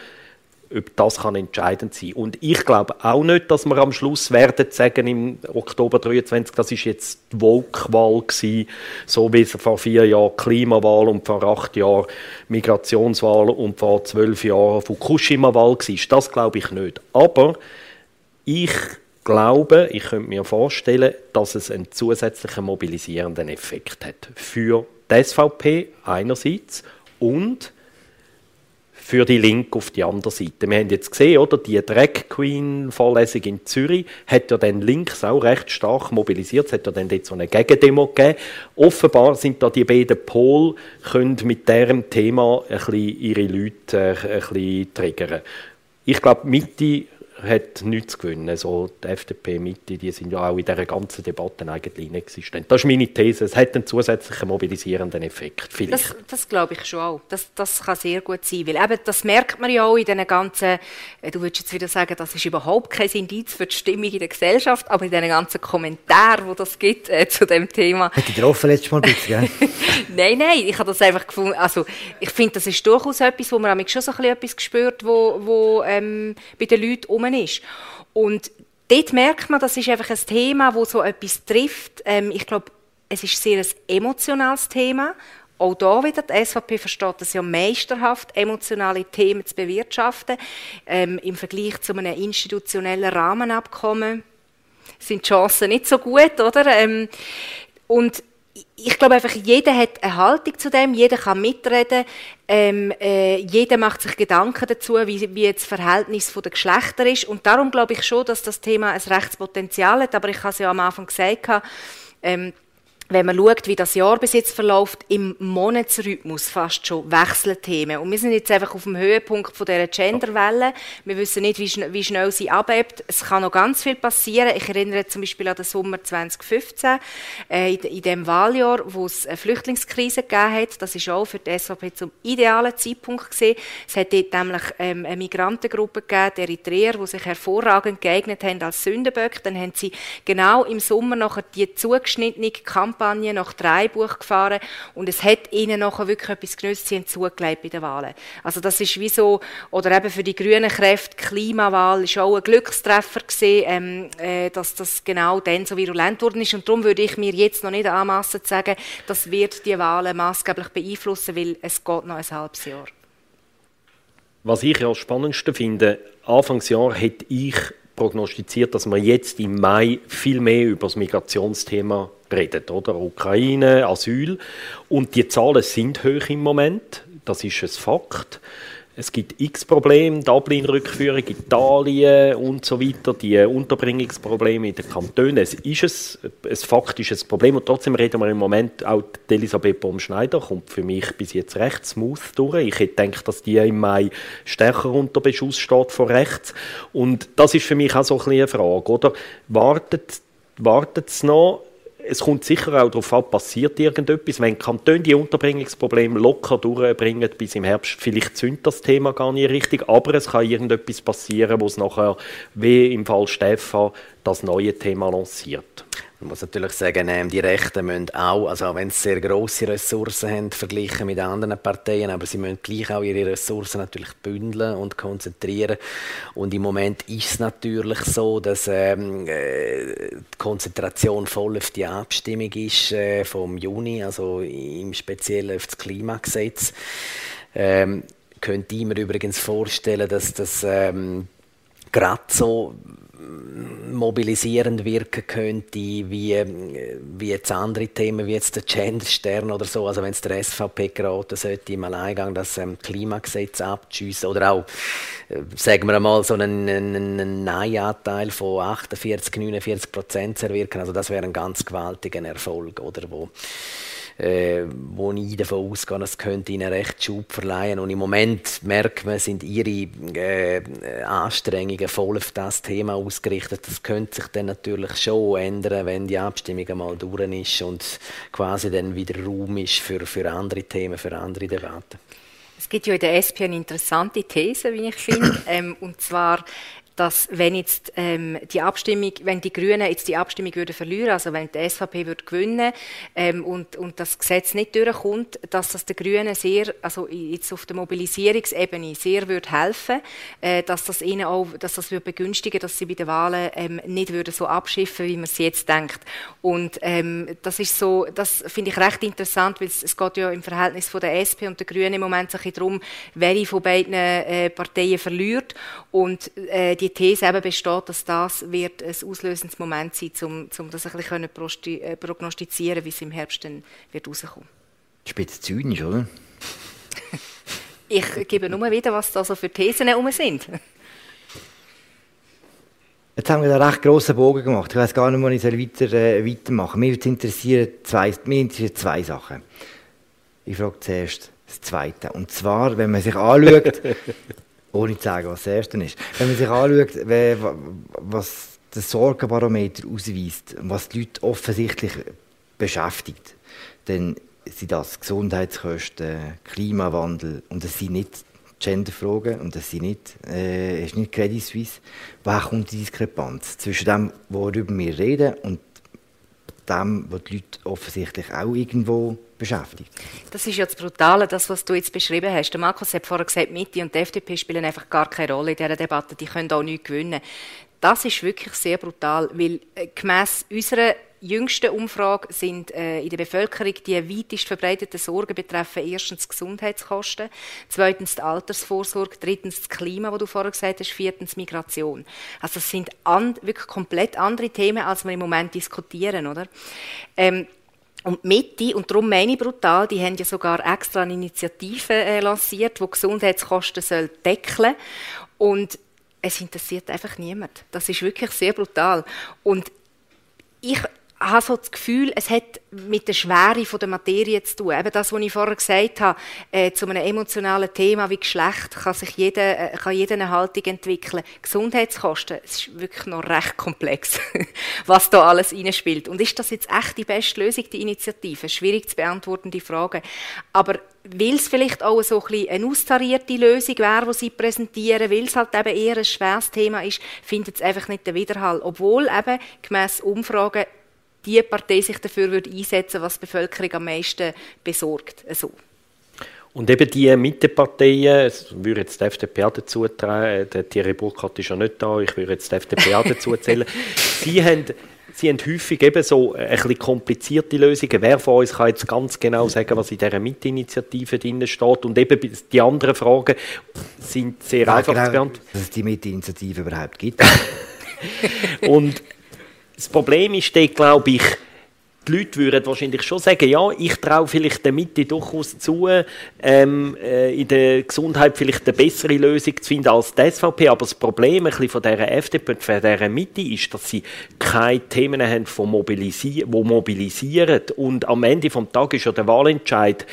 ob das kann entscheidend sein. Und ich glaube auch nicht, dass wir am Schluss werden sagen im Oktober 23, das ist jetzt die gewesen, so wie es vor vier Jahren Klimawahl und vor acht Jahren Migrationswahl und vor zwölf Jahren Fukushima-Wahl war. Das glaube ich nicht. Aber ich glaube, ich könnte mir vorstellen, dass es einen zusätzlichen mobilisierenden Effekt hat für die SVP einerseits und für die Link auf die andere Seite. Wir haben jetzt gesehen, oder, die Drag Queen Vorlesung in Zürich hat ja dann links auch recht stark mobilisiert. Es hat ja dann dort so eine Gegendemo gegeben. Offenbar sind da die beiden Pole, können mit diesem Thema ein bisschen ihre Leute äh, ein bisschen triggern. Ich glaube, Mitte hat nichts zu gewinnen. Also die FDP-Mitte, die sind ja auch in dieser ganzen Debatte eigentlich inexistent. Das ist meine These. Es hat einen zusätzlichen mobilisierenden Effekt. Das, das glaube ich schon auch. Das, das kann sehr gut sein. Weil eben, das merkt man ja auch in diesen ganzen, äh, du würdest jetzt wieder sagen, das ist überhaupt kein Indiz für die Stimmung in der Gesellschaft, aber in diesen ganzen Kommentaren, die das gibt äh, zu dem Thema. Hätte ich getroffen letztes Mal ein bisschen, Nein, nein, ich habe das einfach gefunden, also ich finde, das ist durchaus etwas, wo man schon so ein bisschen etwas gespürt, wo, wo ähm, bei den Leuten um ist. Und dort merkt man, das ist einfach ein Thema, wo so etwas trifft. Ähm, ich glaube, es ist sehr ein emotionales Thema. Auch da wieder, die SVP versteht es ja meisterhaft, emotionale Themen zu bewirtschaften. Ähm, Im Vergleich zu einem institutionellen Rahmenabkommen sind die Chancen nicht so gut, oder? Ähm, und ich glaube einfach, jeder hat eine Haltung zu dem, jeder kann mitreden, ähm, äh, jeder macht sich Gedanken dazu, wie, wie das Verhältnis der Geschlechter ist. Und darum glaube ich schon, dass das Thema ein Rechtspotenzial hat, aber ich habe es ja am Anfang gesagt, ähm, wenn man schaut, wie das Jahr bis jetzt verläuft, im Monatsrhythmus fast schon wechseln Themen. Und wir sind jetzt einfach auf dem Höhepunkt von dieser Genderwelle. Wir wissen nicht, wie, schn wie schnell sie abhebt. Es kann noch ganz viel passieren. Ich erinnere zum Beispiel an den Sommer 2015, äh, in, in dem Wahljahr, wo es eine Flüchtlingskrise gegeben hat. Das ist auch für die SVP zum idealen Zeitpunkt gesehen. Es hat dort nämlich ähm, eine Migrantengruppe gegeben, die Eritreer, die sich hervorragend geeignet haben als Sündenböcke. Dann haben sie genau im Sommer nachher die zugeschnittene Kampagne Kampagne nach drei Buch gefahren und es hat ihnen nachher wirklich etwas genützt, sie haben zugelegt bei den Wahlen. Also das ist wie so, oder eben für die grünen Kräfte, die Klimawahl ist auch ein Glückstreffer gewesen, ähm, äh, dass das genau dann so virulent worden ist und darum würde ich mir jetzt noch nicht anmassen zu sagen, das wird die Wahlen maßgeblich beeinflussen, weil es geht noch ein halbes Jahr. Was ich ja das Spannendste finde, Anfangsjahr hätte ich prognostiziert, dass wir jetzt im Mai viel mehr über das Migrationsthema reden, oder? Ukraine, Asyl. Und die Zahlen sind hoch im Moment. Das ist ein Fakt. Es gibt x Probleme, Dublin-Rückführung, Italien und so weiter, die Unterbringungsprobleme in den Kantonen. Es ist ein, ein faktisches Problem und trotzdem reden wir im Moment, auch Elisabeth Baum-Schneider kommt für mich bis jetzt recht smooth durch. Ich hätte gedacht, dass die im Mai stärker unter Beschuss steht von rechts. Und das ist für mich auch so ein eine Frage, oder? Wartet, wartet es noch? Es kommt sicher auch darauf an, passiert irgendetwas. Wenn die Kantone die Unterbringungsprobleme locker durchbringen bis im Herbst, vielleicht zündet das Thema gar nicht richtig, aber es kann irgendetwas passieren, wo es nachher, wie im Fall Stefan, das neue Thema lanciert. Man muss natürlich sagen, ähm, die Rechten müssen auch, also auch wenn sie sehr grosse Ressourcen haben, verglichen mit anderen Parteien, aber sie müssen gleich auch ihre Ressourcen natürlich bündeln und konzentrieren. Und im Moment ist es natürlich so, dass ähm, äh, die Konzentration voll auf die Abstimmung ist äh, vom Juni, also im Speziellen auf das Klimagesetz. Ähm, könnte ich mir übrigens vorstellen, dass das ähm, gerade so mobilisierend wirken könnte, wie, wie jetzt andere Themen, wie jetzt der Genderstern oder so. Also wenn es der SVP geraten sollte, im Alleingang das ähm, Klimagesetz abzuschiessen oder auch, äh, sagen wir mal, so einen, einen, einen Nein-Anteil von 48, 49 Prozent zu erwirken. Also das wäre ein ganz gewaltiger Erfolg, oder? Wo, äh, wo ich davon ausgehe, es könnte ihnen recht Schub verleihen. Und im Moment merkt man, sind ihre äh, Anstrengungen voll auf das Thema ausgerichtet. Das könnte sich dann natürlich schon ändern, wenn die Abstimmung einmal durch ist und quasi dann wieder Raum ist für, für andere Themen, für andere Debatten. Es gibt ja in der SP eine interessante These, wie ich finde, ähm, und zwar dass wenn jetzt ähm, die Abstimmung, wenn die Grünen jetzt die Abstimmung würden verlieren, also wenn die SVP würde gewinnen ähm, und, und das Gesetz nicht durchkommt, dass das den Grünen sehr, also jetzt auf der Mobilisierungsebene sehr würde helfen, äh, dass das ihnen auch, dass das würde begünstigen, dass sie bei den Wahlen ähm, nicht würden so abschiffen, wie man es jetzt denkt. Und ähm, das ist so, das finde ich recht interessant, weil es, es geht ja im Verhältnis von der SP und der Grünen im Moment sich darum, welche von beiden äh, Parteien verliert und äh, die die These eben besteht, dass das wird ein auslösendes Moment sein, um, um das ein bisschen äh, prognostizieren wie es im Herbst dann wird rauskommen. Spitz zynisch, oder? ich gebe nur wieder, was da so für Thesen herum sind. Jetzt haben wir einen recht grossen Bogen gemacht. Ich weiß gar nicht, wo ich weiter, äh, weitermachen soll. Mich interessieren zwei, mich interessieren zwei Sachen. Ich frage zuerst das Zweite. Und zwar, wenn man sich anschaut, ohne zu sagen, was das Erste ist. Wenn man sich anschaut, was der Sorgenbarometer ausweist, was die Leute offensichtlich beschäftigt, dann sind das Gesundheitskosten, Klimawandel und es sind nicht Genderfragen und das sind nicht, äh, ist nicht Credit Suisse. Woher kommt die Diskrepanz zwischen dem, worüber wir reden und dem, was die Leute offensichtlich auch irgendwo beschäftigt. Das ist ja das Brutale, das, was du jetzt beschrieben hast. Der Markus hat vorher gesagt, Mitte und die FDP spielen einfach gar keine Rolle in dieser Debatte, die können auch nichts gewinnen. Das ist wirklich sehr brutal, weil äh, gemäss unserer jüngsten Umfrage sind äh, in der Bevölkerung die weitest verbreiteten Sorgen betreffen erstens Gesundheitskosten, zweitens die Altersvorsorge, drittens das Klima, wo du vorher gesagt hast, viertens Migration. Also das sind wirklich komplett andere Themen, als wir im Moment diskutieren, oder? Ähm, und die Mitte, und darum meine ich brutal, die haben ja sogar extra eine Initiative äh, lanciert, die Gesundheitskosten soll deckeln und es interessiert einfach niemand. Das ist wirklich sehr brutal. Und ich habe so das Gefühl, es hat mit der Schwere der Materie zu tun. Eben das, was ich vorher gesagt habe, äh, zu einem emotionalen Thema wie Geschlecht kann sich jeder, äh, kann jeder eine Haltung entwickeln. Gesundheitskosten, es ist wirklich noch recht komplex, was da alles reinspielt. Und ist das jetzt echt die beste Lösung, die Initiative? Schwierig zu beantworten, die Frage. Aber weil es vielleicht auch so ein eine austarierte Lösung wäre, die sie präsentieren, weil es halt eben eher ein schweres Thema ist, findet es einfach nicht den Widerhall. Obwohl eben gemäss Umfragen die Partei sich dafür würde einsetzen was die Bevölkerung am meisten besorgt. Also. Und eben die Mitteparteien, es würde jetzt die FDP auch dazu tragen, der Thierry Burkhardt ist ja nicht da, ich würde jetzt die FDP auch dazu zählen, sie haben Sie haben häufig eben so ein bisschen komplizierte Lösungen. Wer von uns kann jetzt ganz genau sagen, was in dieser Mitinitiative drin steht? Und eben die anderen Fragen sind sehr ja, einfach genau, zu beantworten. Dass es die Mitinitiative überhaupt gibt. und das Problem ist, glaube ich, die Leute würden wahrscheinlich schon sagen, ja, ich traue vielleicht der Mitte durchaus zu, ähm, äh, in der Gesundheit vielleicht eine bessere Lösung zu finden als die SVP. Aber das Problem ein bisschen von dieser FDP und von dieser Mitte ist, dass sie keine Themen haben, die mobilisieren. Und am Ende des Tages ist ja der Wahlentscheid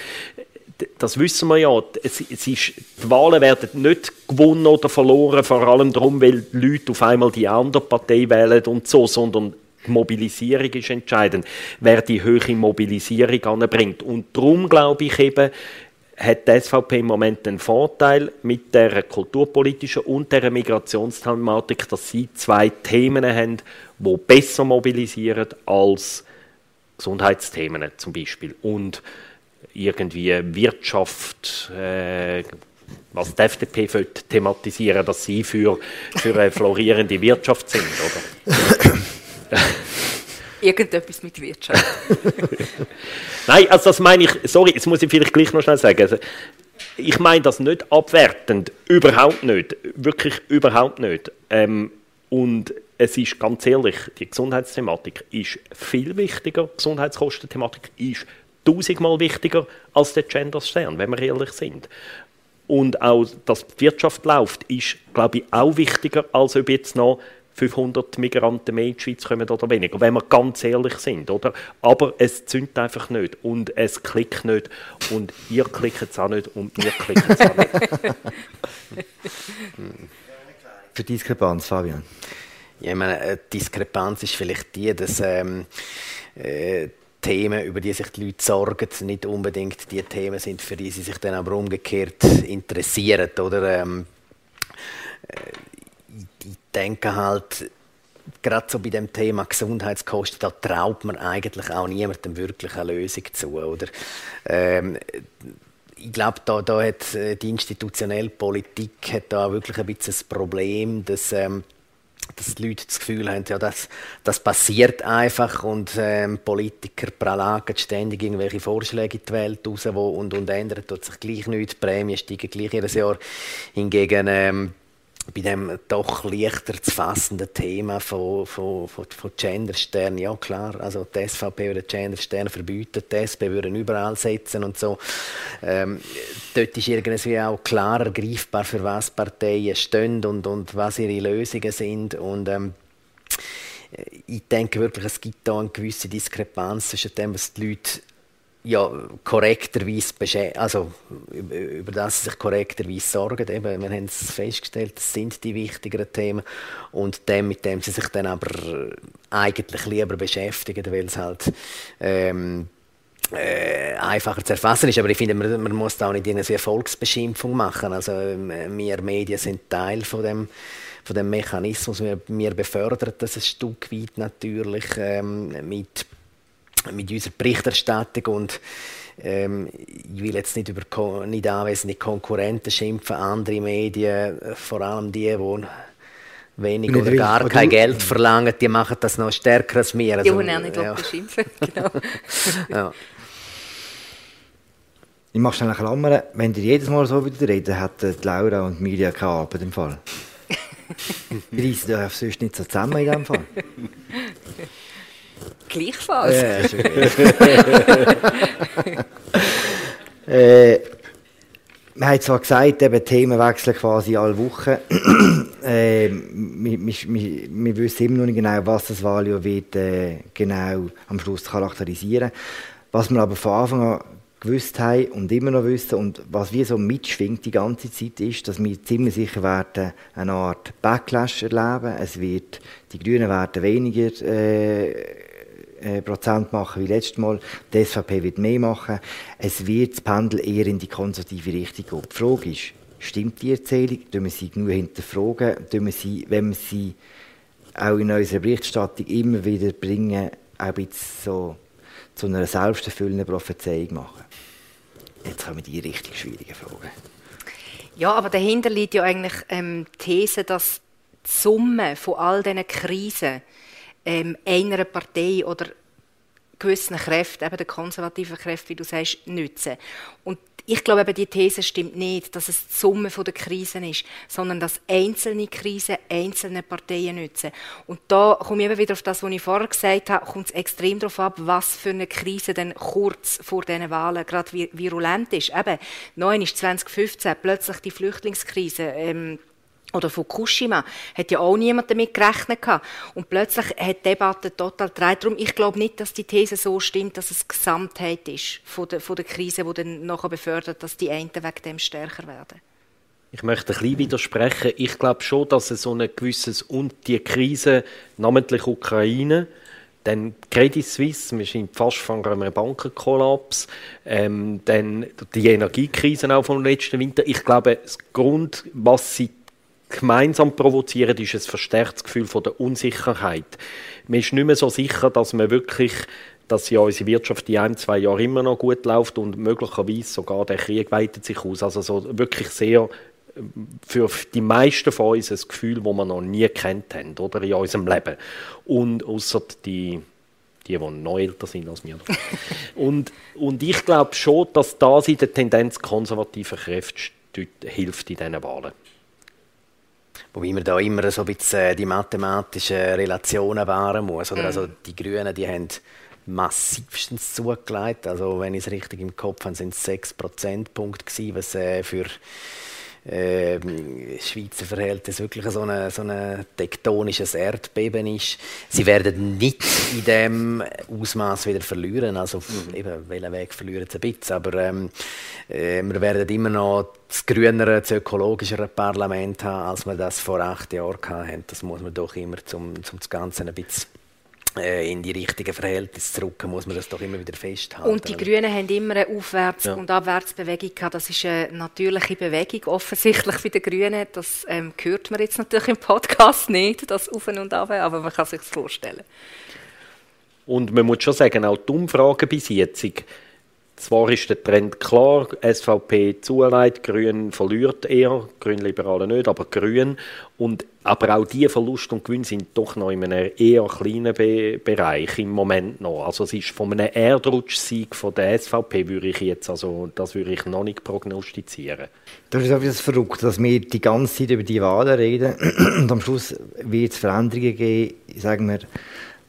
das wissen wir ja, es, es ist, die Wahlen werden nicht gewonnen oder verloren, vor allem darum, weil die Leute auf einmal die andere Partei wählen und so, sondern die Mobilisierung ist entscheidend, wer die höhere Mobilisierung anbringt. Und darum glaube ich eben, hat die SVP im Moment den Vorteil mit der kulturpolitischen und der Migrationsthematik, dass sie zwei Themen haben, die besser mobilisieren als Gesundheitsthemen zum Beispiel. Und irgendwie Wirtschaft, äh, was die FDP thematisieren, dass sie für, für eine florierende Wirtschaft sind, oder? Irgendetwas mit Wirtschaft. Nein, also das meine ich, sorry, jetzt muss ich vielleicht gleich noch schnell sagen. Also, ich meine das nicht abwertend, überhaupt nicht, wirklich überhaupt nicht. Ähm, und es ist ganz ehrlich, die Gesundheitsthematik ist viel wichtiger, die Gesundheitskostenthematik ist tausendmal wichtiger als der Gender-Stern, wenn wir ehrlich sind. Und auch, dass die Wirtschaft läuft, ist, glaube ich, auch wichtiger, als ob jetzt noch 500 Migranten mehr in die Schweiz kommen oder weniger, wenn wir ganz ehrlich sind, oder? Aber es zündet einfach nicht und es klickt nicht und ihr klickt es auch nicht und wir klicken es auch nicht. Für Diskrepanz, Fabian? Ja, ich meine, eine Diskrepanz ist vielleicht die, dass ähm, äh, Themen, über die sich die Leute sorgen, nicht unbedingt die Themen sind, für die sie sich dann aber umgekehrt interessieren. Oder, ähm, äh, ich, denke halt, gerade so bei dem Thema Gesundheitskosten, da traut man eigentlich auch niemandem wirklich eine Lösung zu. Oder? Ähm, ich glaube, da, da hat äh, die institutionelle Politik hat da wirklich ein bisschen das Problem, dass ähm, dass die Leute das Gefühl haben, ja, das, das passiert einfach und ähm, Politiker pralagen ständig irgendwelche Vorschläge in die Welt raus wo, und, und ändern tut sich gleich nichts, die Prämien steigen gleich jedes Jahr. Hingegen ähm, bei dem doch leichter zu fassenden Thema von, von, von, von Genderstern, ja klar, also die SVP würde Genderstern verbieten, die SP würde überall setzen und so. Ähm, dort ist irgendwie auch klarer greifbar, für was Parteien stehen und, und was ihre Lösungen sind. Und ähm, ich denke wirklich, es gibt da eine gewisse Diskrepanz zwischen dem, was die Leute ja, korrekterweise also über das sich korrekterweise sorgen. Eben, wir haben es festgestellt, das sind die wichtigeren Themen und dem, mit dem sie sich dann aber eigentlich lieber beschäftigen, weil es halt ähm, äh, einfacher zu erfassen ist. Aber ich finde, man, man muss da auch nicht eine Volksbeschimpfung machen. Also ähm, wir Medien sind Teil von dem von dem Mechanismus. Wir, wir befördern das ein Stück weit natürlich ähm, mit mit unserer Berichterstattung und ähm, ich will jetzt nicht über nicht anwesende Konkurrenten schimpfen, andere Medien, äh, vor allem die, die wenig oder gar kein Geld verlangen, die machen das noch stärker als wir. Also, die, die nicht ja. beschimpfen, genau. ja. Ich mache schnell eine Klammer. Wenn ihr jedes Mal so wieder reden, hätten Laura und Mirja keine Arbeit im Fall. Wir reissen ja sonst nicht so zusammen in dem Fall. Gleichfalls. Ja, ist äh, wir haben zwar gesagt, eben Themen wechseln quasi alle Wochen. äh, wir, wir, wir, wissen immer noch nicht genau, was das Valio wird äh, genau am Schluss charakterisieren. Was wir aber von Anfang an gewusst haben und immer noch wissen und was wir so mitschwingt die ganze Zeit ist, dass wir ziemlich sicher werden eine Art Backlash erleben. Es wird, die Grünen werden weniger äh, äh, Prozent machen wie letztes Mal. Die SVP wird mehr machen. Es wird das Pendel eher in die konservative Richtung gehen. Die Frage ist, stimmt die Erzählung? Tun wir sie genug hinterfragen? Tun wir sie, wenn wir sie auch in unserer Berichterstattung immer wieder bringen, auch ein so zu einer selbsterfüllenden Prophezeiung machen? Jetzt kommen die richtig schwierigen Fragen. Ja, aber dahinter liegt ja eigentlich ähm, die These, dass die Summe von all diesen Krisen ähm, einer Partei oder gewissen Kräften, eben der konservativen Kräfte, wie du sagst, nützen. Und ich glaube, eben, die These stimmt nicht, dass es die Summe der Krisen ist, sondern dass einzelne Krisen einzelne Parteien nützen. Und da komme ich eben wieder auf das, was ich vorher gesagt habe, kommt es extrem darauf ab, was für eine Krise dann kurz vor diesen Wahlen gerade virulent ist. Eben, neun ist 2015 plötzlich die Flüchtlingskrise. Ähm, oder Fukushima, hat ja auch niemand damit gerechnet gehabt. Und plötzlich hat die Debatte total gedreht. Darum, ich glaube nicht, dass die These so stimmt, dass es Gesamtheit ist von der, von der Krise, die dann nachher befördert, dass die einen wegen dem stärker werden. Ich möchte ein bisschen widersprechen. Ich glaube schon, dass es so ein gewisses und die Krise, namentlich Ukraine, dann Credit Suisse, wir sind fast vor einem Bankenkollaps, ähm, dann die Energiekrise auch vom letzten Winter. Ich glaube, das Grund, was sie gemeinsam provozieren, ist ein verstärktes Gefühl von der Unsicherheit. Man ist nicht mehr so sicher, dass man wirklich dass ja unsere Wirtschaft in ein, zwei Jahren immer noch gut läuft und möglicherweise sogar der Krieg weitet sich aus. Also so wirklich sehr für die meisten von uns ein Gefühl, das wir noch nie kennt haben, oder in unserem Leben. Und außer die, die, die noch älter sind als wir. und, und ich glaube schon, dass das in der Tendenz konservativer Kräfte hilft in diesen Wahlen. Wobei man da immer so ein bisschen äh, die mathematischen Relationen wahren muss. Oder? Mm. Also die Grünen, die haben massivstens zugelegt. Also wenn ich es richtig im Kopf habe, sind es 6 Prozentpunkte gewesen, was äh, für äh, Schweizer Verhältnis wirklich so ein so eine tektonisches Erdbeben ist. Sie werden nicht in dem Ausmaß wieder verlieren. Also mhm. eben, welchen Weg verlieren sie ein bisschen, aber ähm, äh, wir werden immer noch das grünere, das ökologischere Parlament haben, als wir das vor acht Jahren hatten. Das muss man doch immer zum, zum das Ganze ein bisschen in die richtigen Verhältnisse zurück, muss man das doch immer wieder festhalten. Und die Grünen haben immer eine Aufwärts- ja. und Abwärtsbewegung gehabt. Das ist eine natürliche Bewegung, offensichtlich bei den Grünen. Das ähm, hört man jetzt natürlich im Podcast nicht, das Auf und Ab, aber man kann sich das vorstellen. Und man muss schon sagen, auch die Umfragen bis jetzt zwar ist der Trend klar, SVP zuleitet, Grün verliert eher, Grünliberale nicht, aber Grün. Und, aber auch diese Verlust und Gewinn sind doch noch in einem eher kleinen Be Bereich im Moment noch. Also es ist von einem Erdrutschsieg von der SVP würde ich jetzt, also das würde ich noch nicht prognostizieren. Das ist einfach verrückt, dass wir die ganze Zeit über die Wahlen reden und am Schluss wird es Veränderungen geben, sagen wir,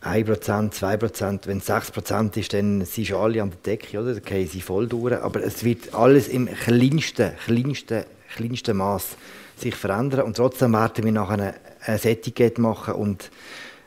1%, 2%, wenn es 6% ist, dann sind schon alle an der Decke, oder? dann gehen sie voll durch. Aber es wird alles im kleinsten, kleinsten, kleinsten Maß sich verändern und trotzdem werden wir nachher ein Etikett machen und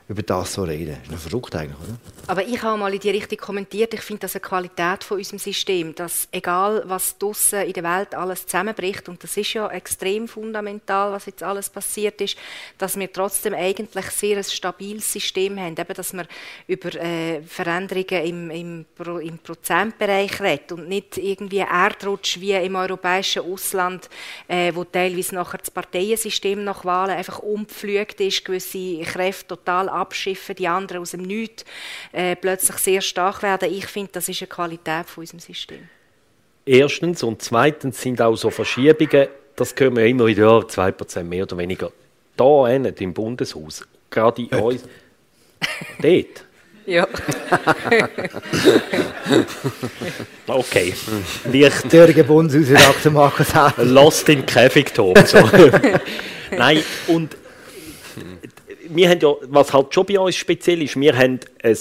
über das so reden. Das ist noch verrückt eigentlich, oder? Aber ich habe mal in die Richtung kommentiert, ich finde das eine Qualität von unserem System, dass egal was draussen in der Welt alles zusammenbricht, und das ist ja extrem fundamental, was jetzt alles passiert ist, dass wir trotzdem eigentlich sehr ein stabiles System haben, eben, dass wir über äh, Veränderungen im, im, Pro, im Prozentbereich reden und nicht irgendwie Erdrutsch wie im europäischen Ausland, äh, wo teilweise nachher das Parteiensystem nach Wahlen einfach umpflügt ist, gewisse Kräfte total abschiffen, die anderen aus dem Nichts äh, plötzlich sehr stark werden. Ich finde, das ist eine Qualität von unserem System. Erstens und zweitens sind auch so Verschiebungen, das hören wir immer wieder, ja, 2% mehr oder weniger. Da im Bundeshaus, gerade in uns, dort. Ja. okay. Leicht. Der Bundeshausredakteur Markus Lost in Käfig, Tom. So. Nein, und wir haben ja, was halt schon bei uns speziell ist, wir haben, ein,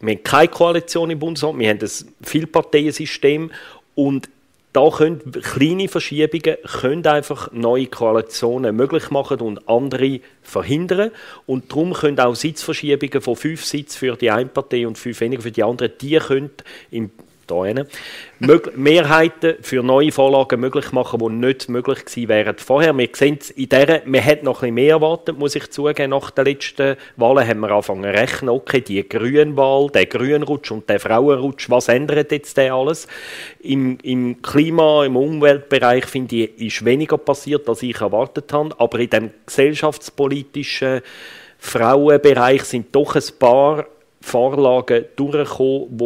wir haben keine Koalition im Bundesrat, wir haben ein Vielparteiensystem und da können kleine Verschiebungen können einfach neue Koalitionen möglich machen und andere verhindern. Und darum können auch Sitzverschiebungen von fünf Sitzen für die eine Partei und fünf weniger für die andere, die können im hier Mehrheiten für neue Vorlagen möglich machen, die nicht möglich gewesen wären vorher. Wir sehen in der, man hat noch ein bisschen mehr erwartet, muss ich zugeben. Nach den letzten Wahlen haben wir angefangen zu rechnen, okay, die Grünwahl, der Grünrutsch und der Frauenrutsch, was ändert jetzt der alles? Im, Im Klima, im Umweltbereich, finde ich, ist weniger passiert, als ich erwartet habe. Aber in dem gesellschaftspolitischen Frauenbereich sind doch ein paar Vorlagen durchgekommen,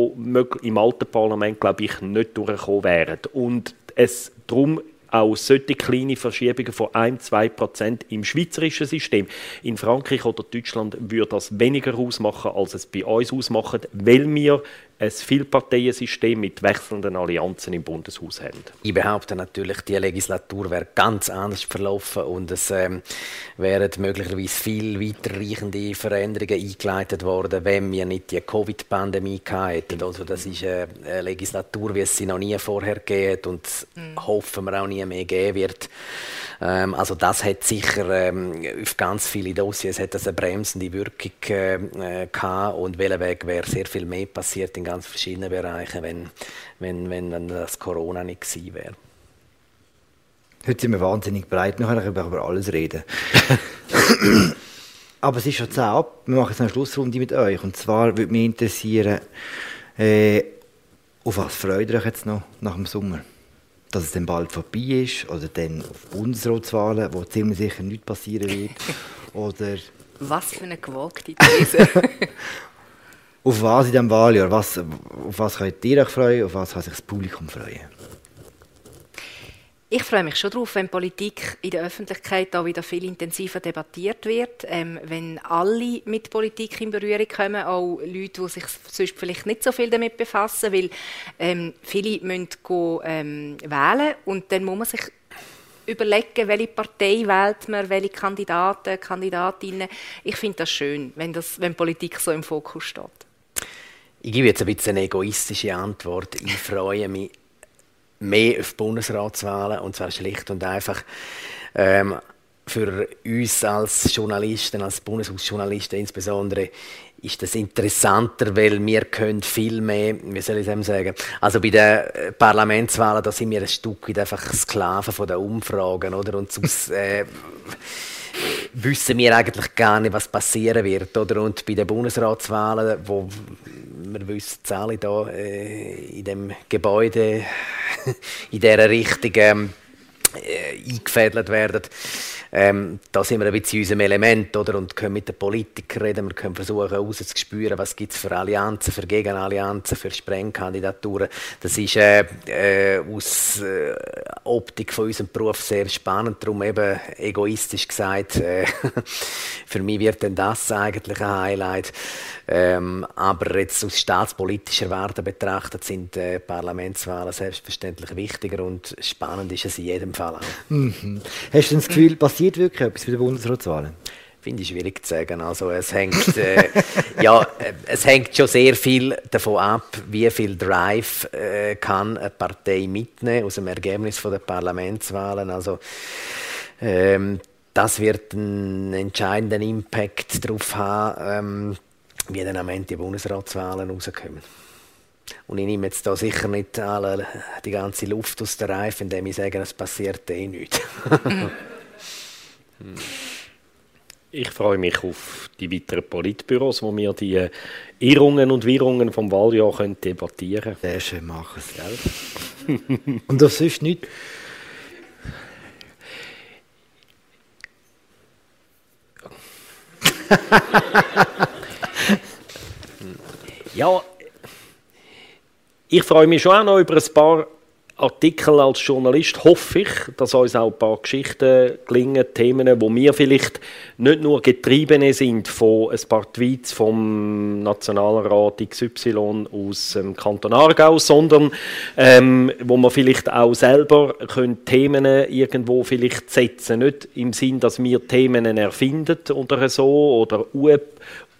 die im alten Parlament, glaube ich, nicht durchgekommen wären. Und es darum auch solche kleine Verschiebungen von 1-2 Prozent im schweizerischen System. In Frankreich oder Deutschland würde das weniger ausmachen, als es bei uns ausmacht, weil wir ein Vielparteiensystem mit wechselnden Allianzen im Bundeshaus haben. Ich behaupte natürlich, die Legislatur wäre ganz anders verlaufen und es ähm, wären möglicherweise viel weiterreichende Veränderungen eingeleitet worden, wenn wir nicht die Covid-Pandemie hätten. Also das ist eine Legislatur, wie es sie noch nie vorher gegeben und mhm. hoffen wir auch nie mehr geben wird. Ähm, also das hat sicher ähm, auf ganz viele Dossiers hat das eine bremsende Wirkung äh, gehabt und welcher Weg wäre sehr viel mehr passiert in ganz verschiedenen Bereichen, wenn, wenn, wenn, wenn das Corona nicht gewesen wäre. Heute sind wir wahnsinnig breit, nachher können wir über alles reden. Aber es ist schon 10 ab. Wir machen jetzt eine Schlussrunde mit euch. Und zwar würde mich interessieren, äh, auf was freut ihr euch jetzt noch nach dem Sommer? dass es dann bald vorbei ist oder dann auf Bundesratswahlen, wo ziemlich sicher nichts passieren wird. oder was für eine gewagte These. auf was in diesem Wahljahr? Was, auf was könnt ihr euch freuen? Auf was kann sich das Publikum freuen? Ich freue mich schon darauf, wenn Politik in der Öffentlichkeit auch wieder viel intensiver debattiert wird, ähm, wenn alle mit Politik in Berührung kommen, auch Leute, die sich sonst vielleicht nicht so viel damit befassen, weil ähm, viele müssen go, ähm, wählen und dann muss man sich überlegen, welche Partei wählt man, welche Kandidaten, Kandidatinnen. Ich finde das schön, wenn, das, wenn Politik so im Fokus steht. Ich gebe jetzt ein bisschen eine egoistische Antwort. Ich freue mich mehr auf Bundesratswahlen und zwar schlicht und einfach ähm, für uns als Journalisten, als Bundeshausjournalisten insbesondere, ist das interessanter, weil wir können viel mehr, wie soll ich das sagen, also bei den Parlamentswahlen, da sind wir ein Stück weit einfach Sklaven von den Umfragen, oder? Und sonst äh, wissen wir eigentlich gar nicht, was passieren wird, oder? Und bei den Bundesratswahlen, wo wir wissen alle da äh, in dem Gebäude in dieser Richtung ähm, äh, eingefädelt werden, ähm, da sind wir ein bisschen in unserem Element oder? und können mit den Politikern reden. Wir können versuchen herauszuspüren, was gibt es für Allianzen, für Gegenallianzen, für Sprengkandidaturen. Das ist äh, äh, aus äh, Optik von unserem Beruf sehr spannend. Darum eben egoistisch gesagt, äh, für mich wird denn das eigentlich ein Highlight. Ähm, aber jetzt aus staatspolitischer Warte betrachtet sind äh, Parlamentswahlen selbstverständlich wichtiger und spannend ist es in jedem Fall auch. Mhm. Hast du das Gefühl, passiert wirklich etwas bei den Bundesratswahlen? Finde ich schwierig zu sagen. Also es hängt, äh, ja, äh, es hängt schon sehr viel davon ab, wie viel Drive äh, kann eine Partei mitnehmen aus dem Ergebnis der Parlamentswahlen. Also ähm, das wird einen entscheidenden Impact darauf haben. Ähm, wie dann am Ende die Bundesratswahlen rauskommen. Und ich nehme jetzt da sicher nicht alle, die ganze Luft aus der Reife, indem ich sage, es passiert eh nichts. ich freue mich auf die weiteren Politbüros, wo wir die Irrungen und Wirrungen vom Wahljahr können debattieren können. Sehr schön machen es, Und das ist nicht. Ja, ich freue mich schon auch noch über ein paar Artikel als Journalist. Hoffe ich, dass uns auch ein paar Geschichten gelingen, Themen, wo wir vielleicht nicht nur getrieben sind von ein paar Tweets vom Nationalrat XY aus dem Kanton Aargau, sondern ähm, wo wir vielleicht auch selber können Themen irgendwo vielleicht setzen, nicht im Sinn, dass wir Themen erfinden oder so oder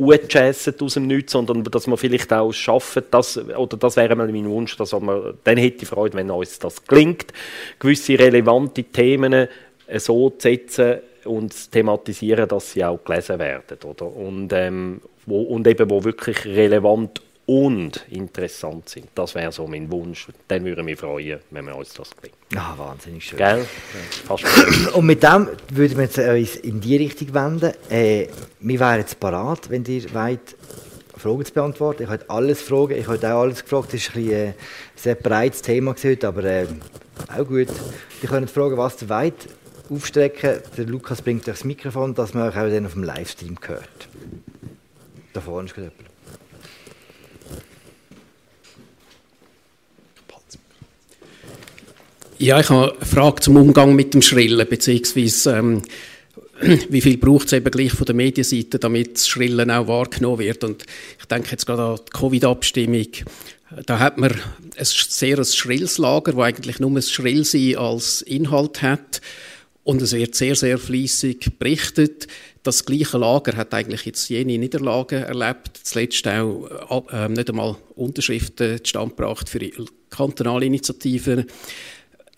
jazzen aus dem Nichts, sondern dass wir vielleicht auch schaffen, dass, oder das wäre mal mein Wunsch, dass wir, dann hätte ich Freude, wenn uns das gelingt, gewisse relevante Themen äh, so zu setzen und zu thematisieren, dass sie auch gelesen werden, oder? Und, ähm, wo, und eben, wo wirklich relevant und interessant sind. Das wäre so mein Wunsch. Dann würde ich mich freuen, wenn wir uns das gelingt. Ah, wahnsinnig schön. Gell? Fast und mit dem würden wir uns in die Richtung wenden. Äh, wir wären jetzt parat, wenn ihr wollt, Fragen zu beantworten. Ich habe alles fragen, ich habe auch alles gefragt. Das war ein, ein sehr breites Thema heute, aber äh, auch gut. Ihr könnt fragen, was ihr wollt. Aufstrecken. Der Lukas bringt euch das Mikrofon, dass man euch auch dann auf dem Livestream hört. Da vorne ist jemand. Ja, ich habe eine Frage zum Umgang mit dem Schrillen, beziehungsweise ähm, wie viel braucht es eben gleich von der Medienseite, damit das Schrillen auch wahrgenommen wird. Und ich denke jetzt gerade an die Covid-Abstimmung. Da hat man ein sehr schrilles Lager, das eigentlich nur das Schrillsein als Inhalt hat. Und es wird sehr, sehr fließig berichtet. Das gleiche Lager hat eigentlich jetzt jene Niederlagen erlebt. Zuletzt auch äh, nicht einmal Unterschriften zustande gebracht für kantonale Initiativen.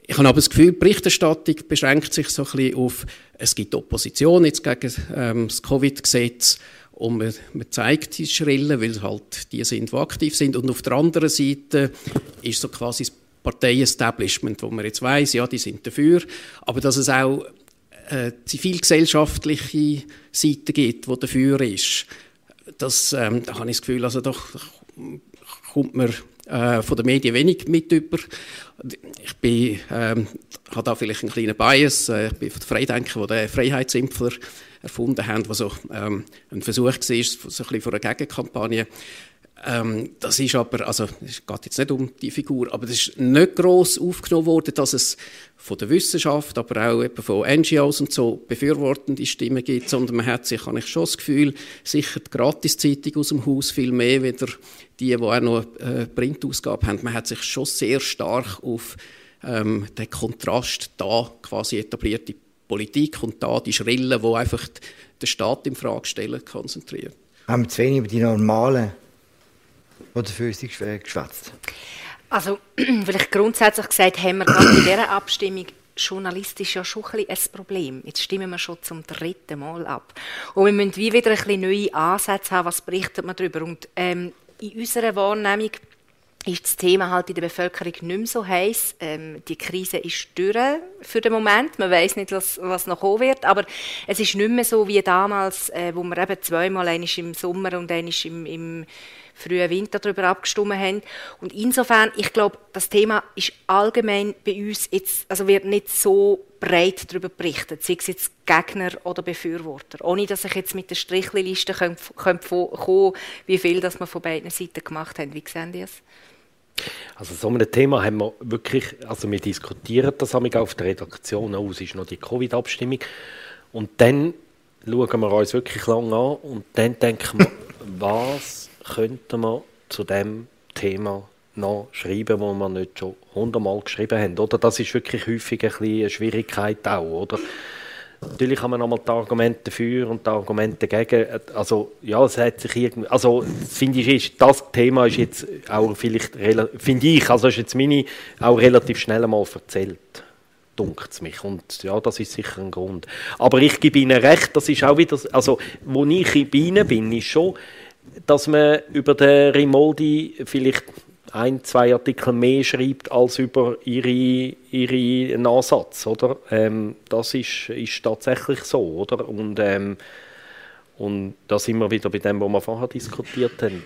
Ich habe aber das Gefühl, die Berichterstattung beschränkt sich so ein bisschen auf, es gibt Opposition jetzt gegen ähm, das Covid-Gesetz und man, man, zeigt die Schrillen, weil halt die sind, die aktiv sind. Und auf der anderen Seite ist so quasi das Partei-Establishment, wo man jetzt weiß, ja, die sind dafür, aber dass es auch äh, zivilgesellschaftliche Seite gibt, die dafür ist, das, ähm, da habe ich das Gefühl, also doch kommt man äh, von den Medien wenig mit über. Ich bin, ähm, habe da vielleicht einen kleinen Bias. Äh, ich bin von den Freidenkern, die den Freiheitsimpfler erfunden haben, was so ähm, ein Versuch war, so ein bisschen von einer Gegenkampagne. Ähm, das ist aber, also es geht jetzt nicht um die Figur, aber es ist nicht gross aufgenommen worden, dass es von der Wissenschaft, aber auch eben von NGOs und so befürwortende Stimmen gibt, sondern man hat sich, habe ich schon das Gefühl, sicher die Gratiszeitung aus dem Haus viel mehr wieder die, die auch noch eine Printausgabe haben. Man hat sich schon sehr stark auf ähm, den Kontrast da quasi etablierte Politik und da die Schrillen, die einfach den Staat in Frage stellen, konzentriert. Haben wir zu wenig über die normalen oder für sich geschwätzt? Also, vielleicht grundsätzlich gesagt, haben wir gerade in dieser Abstimmung journalistisch ja schon ein, ein Problem. Jetzt stimmen wir schon zum dritten Mal ab. Und wir müssen wie wieder ein bisschen neue Ansätze haben, was berichtet man darüber. Und ähm, in unserer Wahrnehmung ist das Thema halt in der Bevölkerung nicht mehr so heiß. Ähm, die Krise ist durch für den Moment. Man weiß nicht, was, was noch kommen wird. Aber es ist nicht mehr so wie damals, äh, wo wir eben zweimal, einmal im Sommer und einmal im, im frühen Winter darüber abgestimmt haben. Und insofern, ich glaube, das Thema ist allgemein bei uns jetzt, also wird nicht so breit darüber berichtet, sei es jetzt Gegner oder Befürworter. Ohne, dass ich jetzt mit der Strichliste kommen könnte, wie viel das wir von beiden Seiten gemacht haben. Wie sehen Sie es? Also so ein Thema haben wir wirklich, also wir diskutieren das auch auf der Redaktion, es ist noch die Covid-Abstimmung und dann schauen wir uns wirklich lange an und dann denken wir, was könnte man zu dem Thema noch schreiben, wo man nicht schon hundertmal geschrieben haben, oder? Das ist wirklich häufig ein eine Schwierigkeit auch, oder? Natürlich haben wir nochmal die Argumente dafür und die Argumente dagegen. Also, ja, es hat sich irgendwie, also, finde ich, ist, das Thema ist jetzt auch vielleicht, finde ich, also ist jetzt meine, auch relativ schnell einmal erzählt. Dunkt mich. Und ja, das ist sicher ein Grund. Aber ich gebe Ihnen recht, das ist auch wieder, also, wo ich bei Ihnen bin, ist schon, dass man über den Rimoldi vielleicht ein, zwei Artikel mehr schreibt als über ihre, ihre Nachsatz, oder? Ähm, das ist, ist tatsächlich so, oder? Und, ähm, und da sind wir wieder bei dem, was wir vorher diskutiert haben.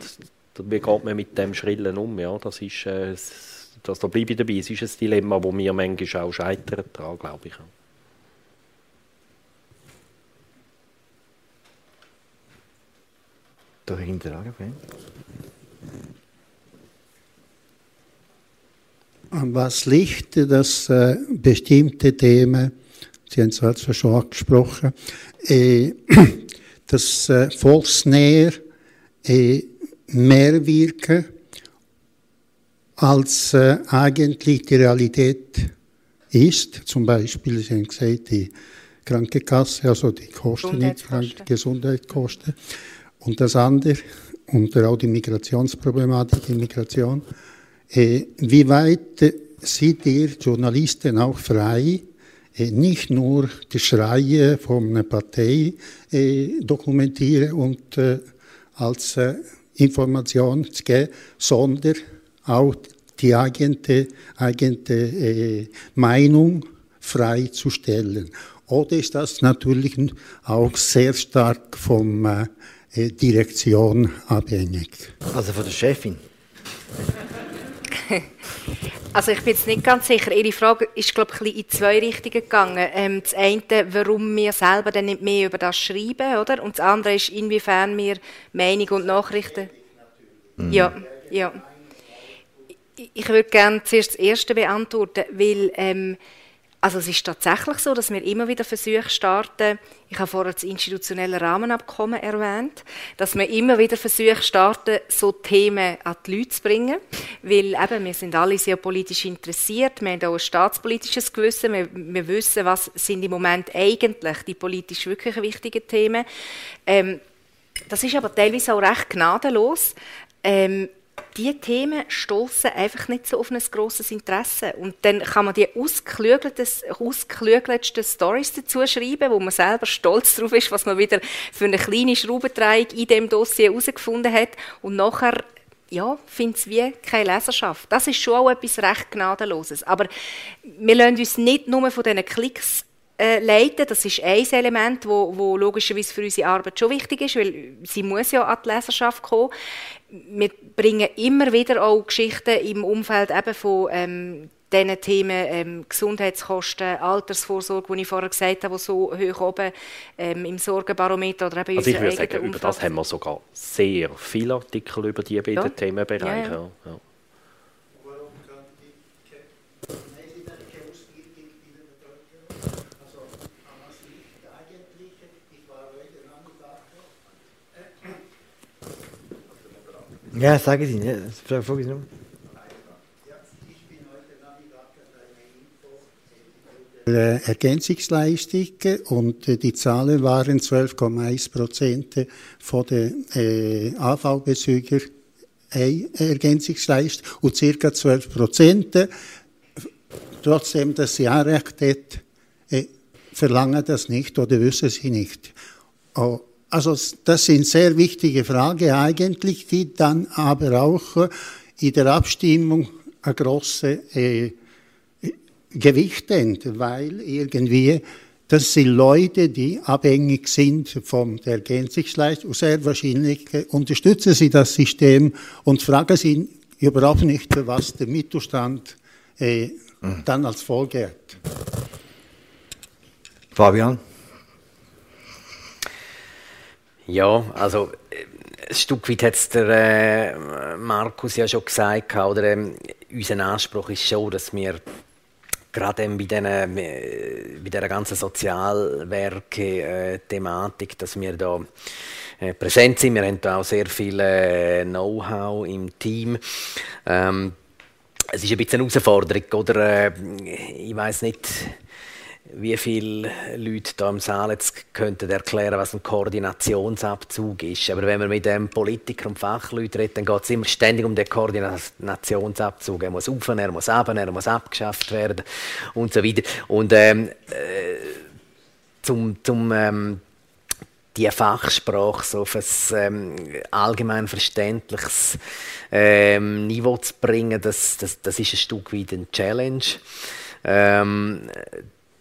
Wie geht man mit dem Schrillen um? Ja, das ist, äh, das, da bleibe ich dabei. Es ist ein Dilemma, wo wir manchmal auch scheitern glaube ich. Dahinter okay. an was liegt, dass äh, bestimmte Themen, Sie haben es also schon angesprochen, äh, dass äh, volksnäher äh, mehr wirken, als äh, eigentlich die Realität ist. Zum Beispiel, Sie haben gesagt, die Krankenkasse, also die Kosten, die Gesundheitskosten. Und das andere, und auch die Migrationsproblematik, die Migration, äh, wie weit äh, seid ihr Journalisten auch frei, äh, nicht nur die Schreie von einer Partei dokumentieren und als Information zu geben, sondern auch die eigene, eigene Meinung freizustellen? Oder ist das natürlich auch sehr stark vom Direktion abhängig? Also von der Chefin? Also ich bin jetzt nicht ganz sicher. Ihre Frage ist, glaube ich, in zwei Richtungen gegangen. Ähm, das eine, warum wir selber dann nicht mehr über das schreiben, oder? Und das andere ist, inwiefern wir Meinung und Nachrichten... Mhm. Ja, ja. Ich würde gerne zuerst das Erste beantworten, weil... Ähm, also es ist tatsächlich so, dass wir immer wieder Versuche starten, ich habe vorher das institutionelle Rahmenabkommen erwähnt, dass wir immer wieder Versuche starten, so Themen an die Leute zu bringen, weil eben, wir sind alle sehr politisch interessiert, wir haben auch ein staatspolitisches Gewissen, wir, wir wissen, was sind im Moment eigentlich die politisch wirklich wichtigen Themen. Ähm, das ist aber teilweise auch recht gnadenlos. Ähm, die Themen stoßen einfach nicht so auf ein grosses Interesse. Und dann kann man die ausgeklügelten Stories dazu schreiben, wo man selber stolz darauf ist, was man wieder für eine kleine Schraubendrehung in dem Dossier herausgefunden hat. Und nachher ja, findet es wie keine Leserschaft. Das ist schon auch etwas recht Gnadenloses. Aber wir lassen uns nicht nur von diesen Klicks äh, leiten. Das ist ein Element, wo, wo logischerweise für unsere Arbeit schon wichtig ist, weil sie muss ja an die Leserschaft kommen. Wir bringen immer wieder auch Geschichten im Umfeld eben von ähm, diesen Themen ähm, Gesundheitskosten, Altersvorsorge, die ich vorher gesagt habe, die so hoch oben ähm, im Sorgenbarometer oder eben also ich würde sagen, über das haben wir sogar sehr viele Artikel über die beiden ja. Themenbereiche. Ja, ja. Ja, sagen Sie, ja, frage ich noch. Ergänzungsleistung und die Zahlen waren 12,1 Prozent von den äh, AV-Bezügern Ergänzungsleistung und ca. 12 Prozent, trotzdem, dass sie Anrecht hat, äh, verlangen das nicht oder wissen sie nicht. Oh, also das sind sehr wichtige Fragen eigentlich, die dann aber auch äh, in der Abstimmung eine große äh, Gewicht haben, weil irgendwie das sind Leute, die abhängig sind von der Ergänzungsleistung. Sehr wahrscheinlich äh, unterstützen sie das System und fragen sie überhaupt nicht, was der Mittelstand äh, mhm. dann als Folge hat. Fabian? Ja, also äh, ein Stück weit hat es der äh, Markus ja schon gesagt, oder, ähm, unser Anspruch ist schon, dass wir gerade bei, den, äh, bei dieser ganzen Sozialwerke-Thematik, äh, dass wir da äh, präsent sind. Wir haben da auch sehr viel äh, Know-how im Team. Ähm, es ist ein bisschen eine Herausforderung, oder? Ich weiß nicht wie viele Leute hier im Saal jetzt könnten erklären, was ein Koordinationsabzug ist. Aber wenn man mit dem Politiker und Fachleuten redet, dann geht es immer ständig um den Koordinationsabzug. Er muss auf, er muss ab, er muss abgeschafft werden und so weiter. Und ähm, äh, zum, zum ähm, die Fachsprache so auf ein ähm, allgemein verständliches ähm, Niveau zu bringen, das, das, das ist ein Stück weit eine Challenge. Ähm,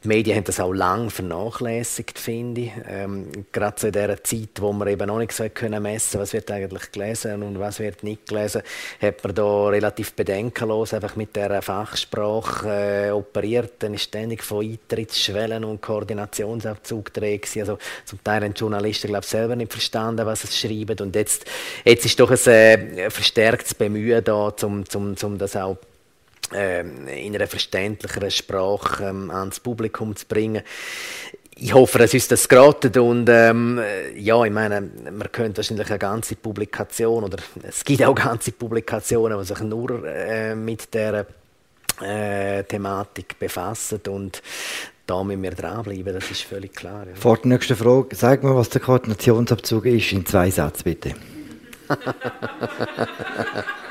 die Medien haben das auch lange vernachlässigt, finde ich. Ähm, gerade so in dieser Zeit, wo man eben noch nicht so messen was wird eigentlich gelesen und was wird nicht gelesen, hat man da relativ bedenkenlos einfach mit dieser Fachsprache äh, operiert. Dann ist ständig von Eintrittsschwellen und Koordinationsabzug drin. Also zum Teil haben die Journalisten, glaube ich, selber nicht verstanden, was sie schreiben. Und jetzt, jetzt ist doch ein äh, verstärktes Bemühen da, um, um, um das auch in einer verständlicheren Sprache ähm, ans Publikum zu bringen. Ich hoffe, es ist das geraten und ähm, ja, ich meine, man könnte wahrscheinlich eine ganze Publikation oder es gibt auch ganze Publikationen, die sich nur äh, mit der äh, Thematik befassen und da müssen wir dranbleiben, das ist völlig klar. Ja. Vor der nächsten Frage, sag mal, was der Koordinationsabzug ist, in zwei Sätzen bitte.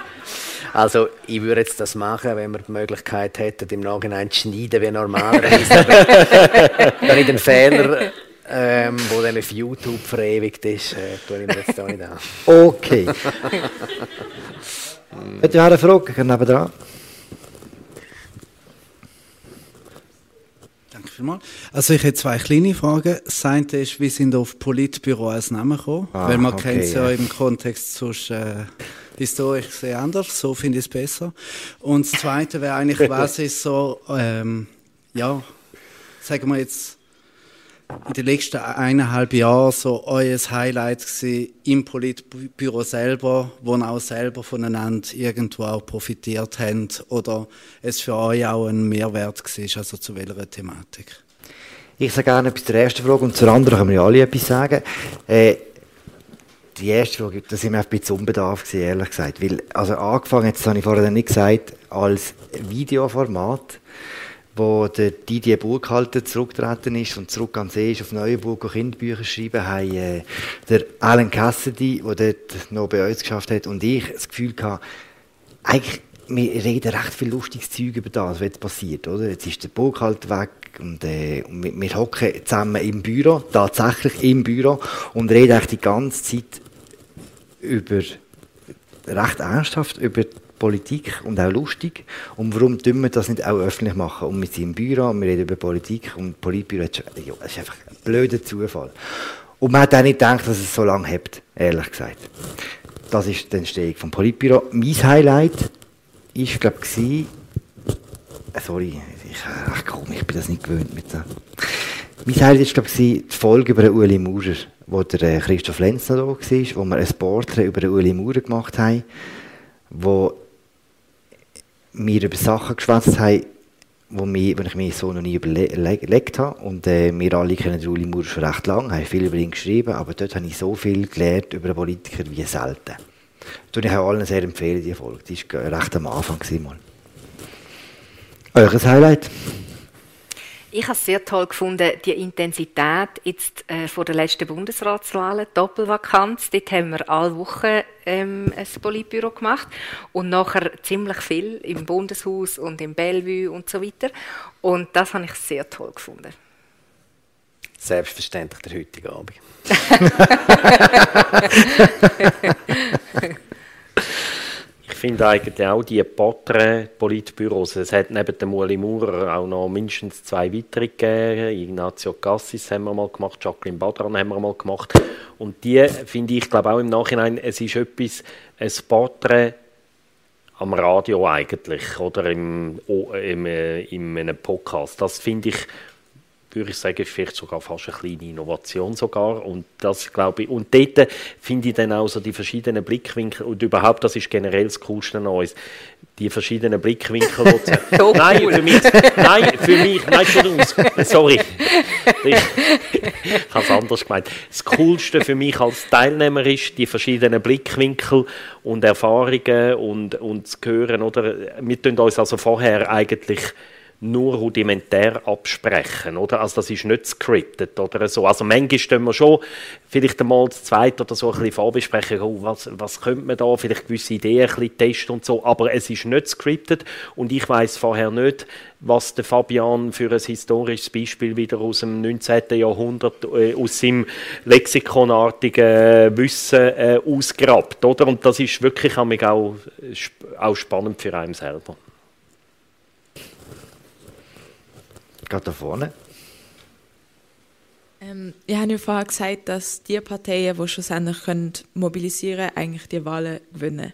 Also ich würde jetzt das machen, wenn wir die Möglichkeit hätten, im Nachhinein zu schneiden wie normalerweise. wenn ich den Fehler, ähm, wo dann auf YouTube verewigt ist, äh, tue ich mir jetzt da nicht an. Okay. Hätte ich eine Frage? Neben dran. Danke vielmals. Also ich hätte zwei kleine Fragen. Das eine ist, wie sind auf Politbüro als Namen gekommen? Ah, Weil man okay, kennt es ja, ja, im Kontext sonst... Äh, historisch sehr anders, so finde ich es besser. Und das Zweite wäre eigentlich, was ist so, ähm, ja, sagen wir jetzt, in den letzten eineinhalb Jahren so euer Highlight im Politbüro selber, wo ihr auch selber voneinander irgendwo auch profitiert habt oder es für euch auch ein Mehrwert war, also zu welcher Thematik? Ich sage gerne etwas zur ersten Frage und zur anderen können wir ja alle etwas sagen. Äh, die erste Frage, da sind wir ein bisschen unbedarf ehrlich gesagt. Weil, also angefangen, jetzt habe ich vorher nicht gesagt, als Videoformat, wo der Didier Burkhalter zurückgetreten ist und zurück am See ist, auf Neuenburg Kinderbücher schreiben, haben äh, der Alan Cassidy, der dort noch bei uns geschafft hat, und ich das Gefühl gehabt, eigentlich, wir reden recht viel lustiges Zeug über das, was jetzt passiert, oder? Jetzt ist der Burkhalter weg, und, äh, und wir, hocken zusammen im Büro, tatsächlich im Büro, und reden eigentlich die ganze Zeit über recht ernsthaft über Politik und auch lustig. Und warum tun wir das nicht auch öffentlich machen? Und wir sind im Büro, wir reden über Politik und Politbüro, das ist einfach ein blöder Zufall. Und man hat auch nicht gedacht, dass es so lange hebt, ehrlich gesagt. Das ist die Entstehung vom Politbüro. Mein Highlight war, glaube ich, sorry, ich, ach komm, ich bin das nicht gewöhnt mit so. Mein Highlight war, die Folge über Uli Maurer wo der äh, Christoph Lenz noch da war, wo wir ein Porträt über den Uli Maurer gemacht haben, wo wir über Sachen geschwätzt haben, wo ich mir so noch nie überlegt habe. Und äh, wir alle kennen den Uli Maurer schon recht lange, haben viel über ihn geschrieben, aber dort habe ich so viel gelernt über einen Politiker wie selten. Das ich auch allen sehr empfehlen, die Folge. Die war recht am Anfang. Mal. Eures Highlight? Ich habe es sehr toll gefunden, die Intensität jetzt äh, vor der letzten Bundesratswahlen, Doppelvakanz. Dort haben wir alle Wochen ähm, ein Politbüro gemacht und nachher ziemlich viel im Bundeshaus und im Bellevue und so weiter. Und das habe ich sehr toll gefunden. Selbstverständlich der heutige Abend. Ich finde eigentlich auch die Patre-Politbüros, es hat neben dem Uli Maurer auch noch mindestens zwei weitere gegeben. Ignazio Cassis haben wir mal gemacht, Jacqueline Badran haben wir mal gemacht. Und die finde ich, glaube auch im Nachhinein, es ist etwas, ein Patre am Radio eigentlich oder im, im, äh, in einem Podcast. Das finde ich würde ich sagen, ist vielleicht sogar fast eine kleine Innovation sogar. Und das glaube ich, und dort finde ich dann auch so die verschiedenen Blickwinkel und überhaupt, das ist generell das Coolste an uns, die verschiedenen Blickwinkel. so nein, cool. für mich, nein, für mich, nein, Entschuldigung, sorry. Ich, ich habe es anders gemeint. Das Coolste für mich als Teilnehmer ist, die verschiedenen Blickwinkel und Erfahrungen und, und zu hören, oder? Wir tun uns also vorher eigentlich nur rudimentär absprechen, oder? Also das ist nicht scripted oder so. Also manchmal stehen wir schon vielleicht einmal das zweite oder so ein bisschen vorbesprechen, oh, was, was könnte man da, vielleicht gewisse Ideen ein testen und so, aber es ist nicht scripted und ich weiß vorher nicht, was der Fabian für ein historisches Beispiel wieder aus dem 19. Jahrhundert äh, aus seinem lexikonartigen Wissen äh, ausgrabt, oder? Und das ist wirklich auch, auch spannend für einen selber. Gerade da vorne. Ähm, ich habe ja vorher gesagt, dass die Parteien, die schlussendlich können mobilisieren können, eigentlich die Wahlen gewinnen.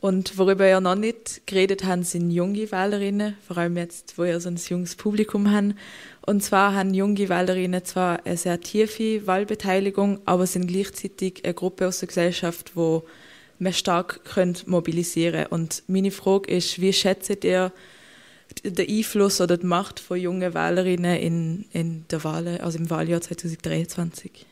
Und worüber wir ja noch nicht geredet haben, sind junge Wählerinnen, vor allem jetzt, wo wir so ein junges Publikum haben. Und zwar haben junge Wählerinnen zwar eine sehr tiefe Wahlbeteiligung, aber sind gleichzeitig eine Gruppe aus der Gesellschaft, wo man stark mobilisieren können. Und meine Frage ist, wie schätzt ihr der Einfluss oder die Macht von jungen Wählerinnen in, in der Wahl, also im Wahljahr 2023?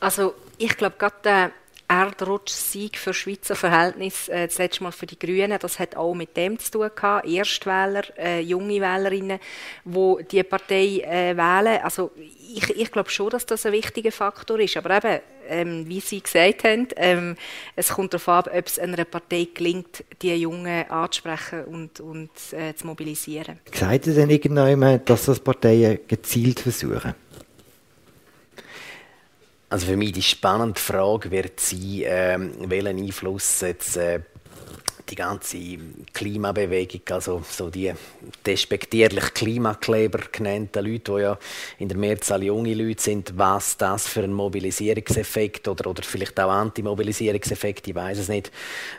Also ich glaube, gerade der Erdrutsch-Sieg für Schweizer Verhältnisse, äh, das letzte Mal für die Grünen, das hat auch mit dem zu tun gehabt. Erstwähler, äh, junge Wählerinnen, die die Partei äh, wählen. Also ich, ich glaube schon, dass das ein wichtiger Faktor ist. Aber eben, ähm, wie Sie gesagt haben, ähm, es kommt darauf an, ob es einer Partei gelingt, die Jungen anzusprechen und, und äh, zu mobilisieren. Sagt ihr denn irgendjemand, dass das Parteien gezielt versuchen? Also für mich die spannende Frage wird sein, ähm, welchen Einfluss jetzt äh, die ganze Klimabewegung, also so die despektierlich Klimakleber genannten Leute, die ja in der Mehrzahl junge Leute sind, was das für ein Mobilisierungseffekt oder, oder vielleicht auch Antimobilisierungseffekt, ich weiß es nicht.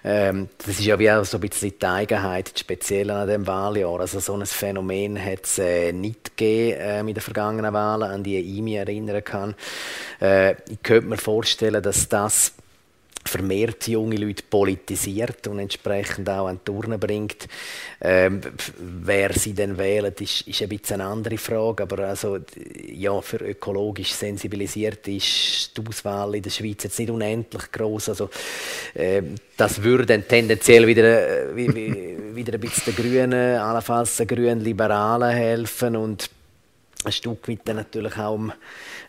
Ähm, das ist ja wie so ein bisschen die Eigenheit, die spezielle an dem Wahljahr. Also so ein Phänomen hat es äh, nicht gegeben äh, in den vergangenen Wahlen, an die ich mich erinnern kann. Äh, ich könnte mir vorstellen, dass das vermehrt junge Leute politisiert und entsprechend auch an Turnen bringt. Ähm, wer sie denn wählen, ist, ist ein bisschen eine andere Frage, aber also, ja, für ökologisch sensibilisiert ist die Auswahl in der Schweiz jetzt nicht unendlich groß. Also, äh, das würde dann tendenziell wieder, äh, wieder ein bisschen den Grünen, allenfalls den grünen Liberalen helfen und ein Stück weit dann natürlich auch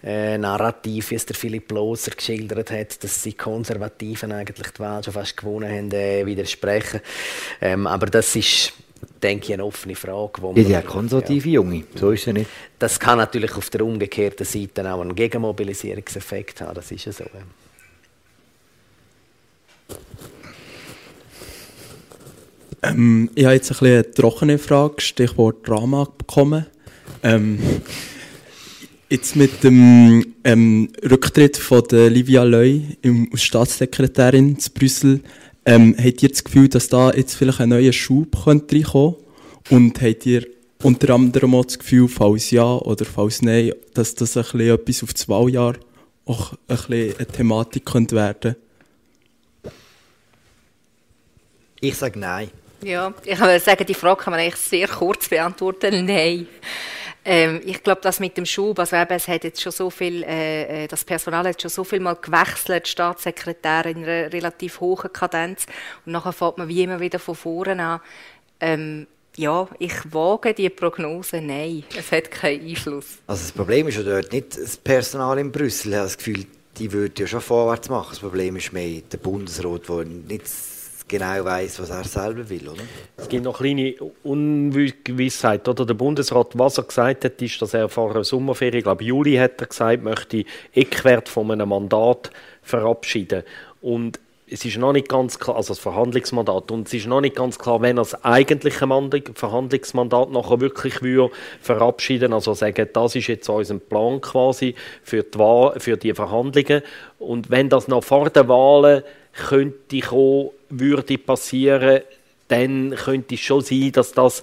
äh, Narrativ, wie es der Philipp Loser geschildert hat, dass die Konservativen eigentlich die Wahl schon fast gewonnen haben, äh, widersprechen. Ähm, aber das ist denke ich, eine offene Frage. Wo man, ja, konservative ja. Junge, so ist es nicht. Das kann natürlich auf der umgekehrten Seite auch einen Gegenmobilisierungseffekt haben, das ist ja so. Ähm, ich habe jetzt ein bisschen eine trockene Frage, Stichwort Drama bekommen. Ähm, Jetzt mit dem ähm, Rücktritt von der Livia Loy als Staatssekretärin zu Brüssel, ähm, habt ihr das Gefühl, dass da jetzt vielleicht ein neuer Schub könnte reinkommen? Und habt ihr unter anderem auch das Gefühl, falls ja oder falls nein, dass das ein bisschen etwas auf das Wahljahr auch ein bisschen eine Thematik könnte werden Ich sage nein. Ja, ich würde sagen, die Frage kann man eigentlich sehr kurz beantworten. Nein. Ähm, ich glaube, das mit dem Schub, also eben, es hat jetzt schon so viel, äh, äh, das Personal hat schon so viel mal gewechselt, Staatssekretär in einer relativ hohen Kadenz und nachher fährt man wie immer wieder von vorne an. Ähm, ja, ich wage die Prognose, nein, es hat keinen Einfluss. Also das Problem ist ja dort nicht das Personal in Brüssel. Ich habe das Gefühl, die würde ja schon vorwärts machen. Das Problem ist mehr der Bundesrat, der nicht genau weiß, was er selber will, oder? Es gibt noch eine kleine Ungewissheit, oder? Der Bundesrat, was er gesagt hat, ist, dass er vor einer Sommerferie, ich glaube Juli hat er gesagt, möchte Eckwert von einem Mandat verabschieden. Und es ist noch nicht ganz klar, also das Verhandlungsmandat, und es ist noch nicht ganz klar, wenn er das eigentliche Verhandlungsmandat nachher wirklich würde verabschieden, also sagen, das ist jetzt unser Plan quasi für die, Wahl, für die Verhandlungen. Und wenn das noch vor den Wahlen könnte kommen, würde passieren, dann könnte es schon sein, dass das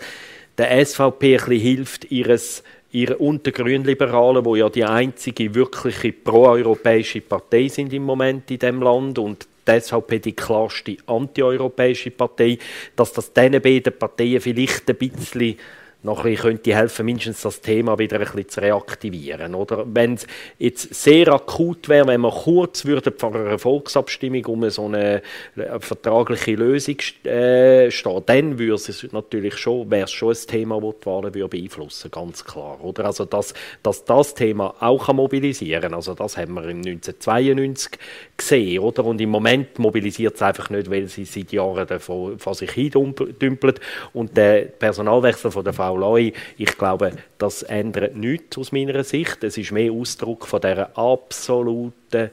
der SVP ein hilft, ihres ihre unter Grünliberalen, wo ja die einzige wirkliche proeuropäische Partei sind im Moment in dem Land und SVP die klarste antieuropäische Partei, dass das diesen beiden Parteien vielleicht ein bisschen ein könnte helfen, mindestens das Thema wieder ein bisschen zu reaktivieren. Oder wenn es jetzt sehr akut wäre, wenn man kurz würde vor einer Volksabstimmung um so eine äh, vertragliche Lösung äh, stehen, dann würde es natürlich schon, wäre es schon ein Thema, das die Wahlen würde beeinflussen ganz klar. Oder? Also dass, dass das Thema auch mobilisieren kann, also das haben wir im 1992 gesehen. Oder? Und im Moment mobilisiert es einfach nicht, weil sie seit Jahren davon, von sich hin dümpelt und der Personalwechsel von der Frau Loi, ich glaube, das ändert nichts aus meiner Sicht. Es ist mehr Ausdruck von dieser absoluten,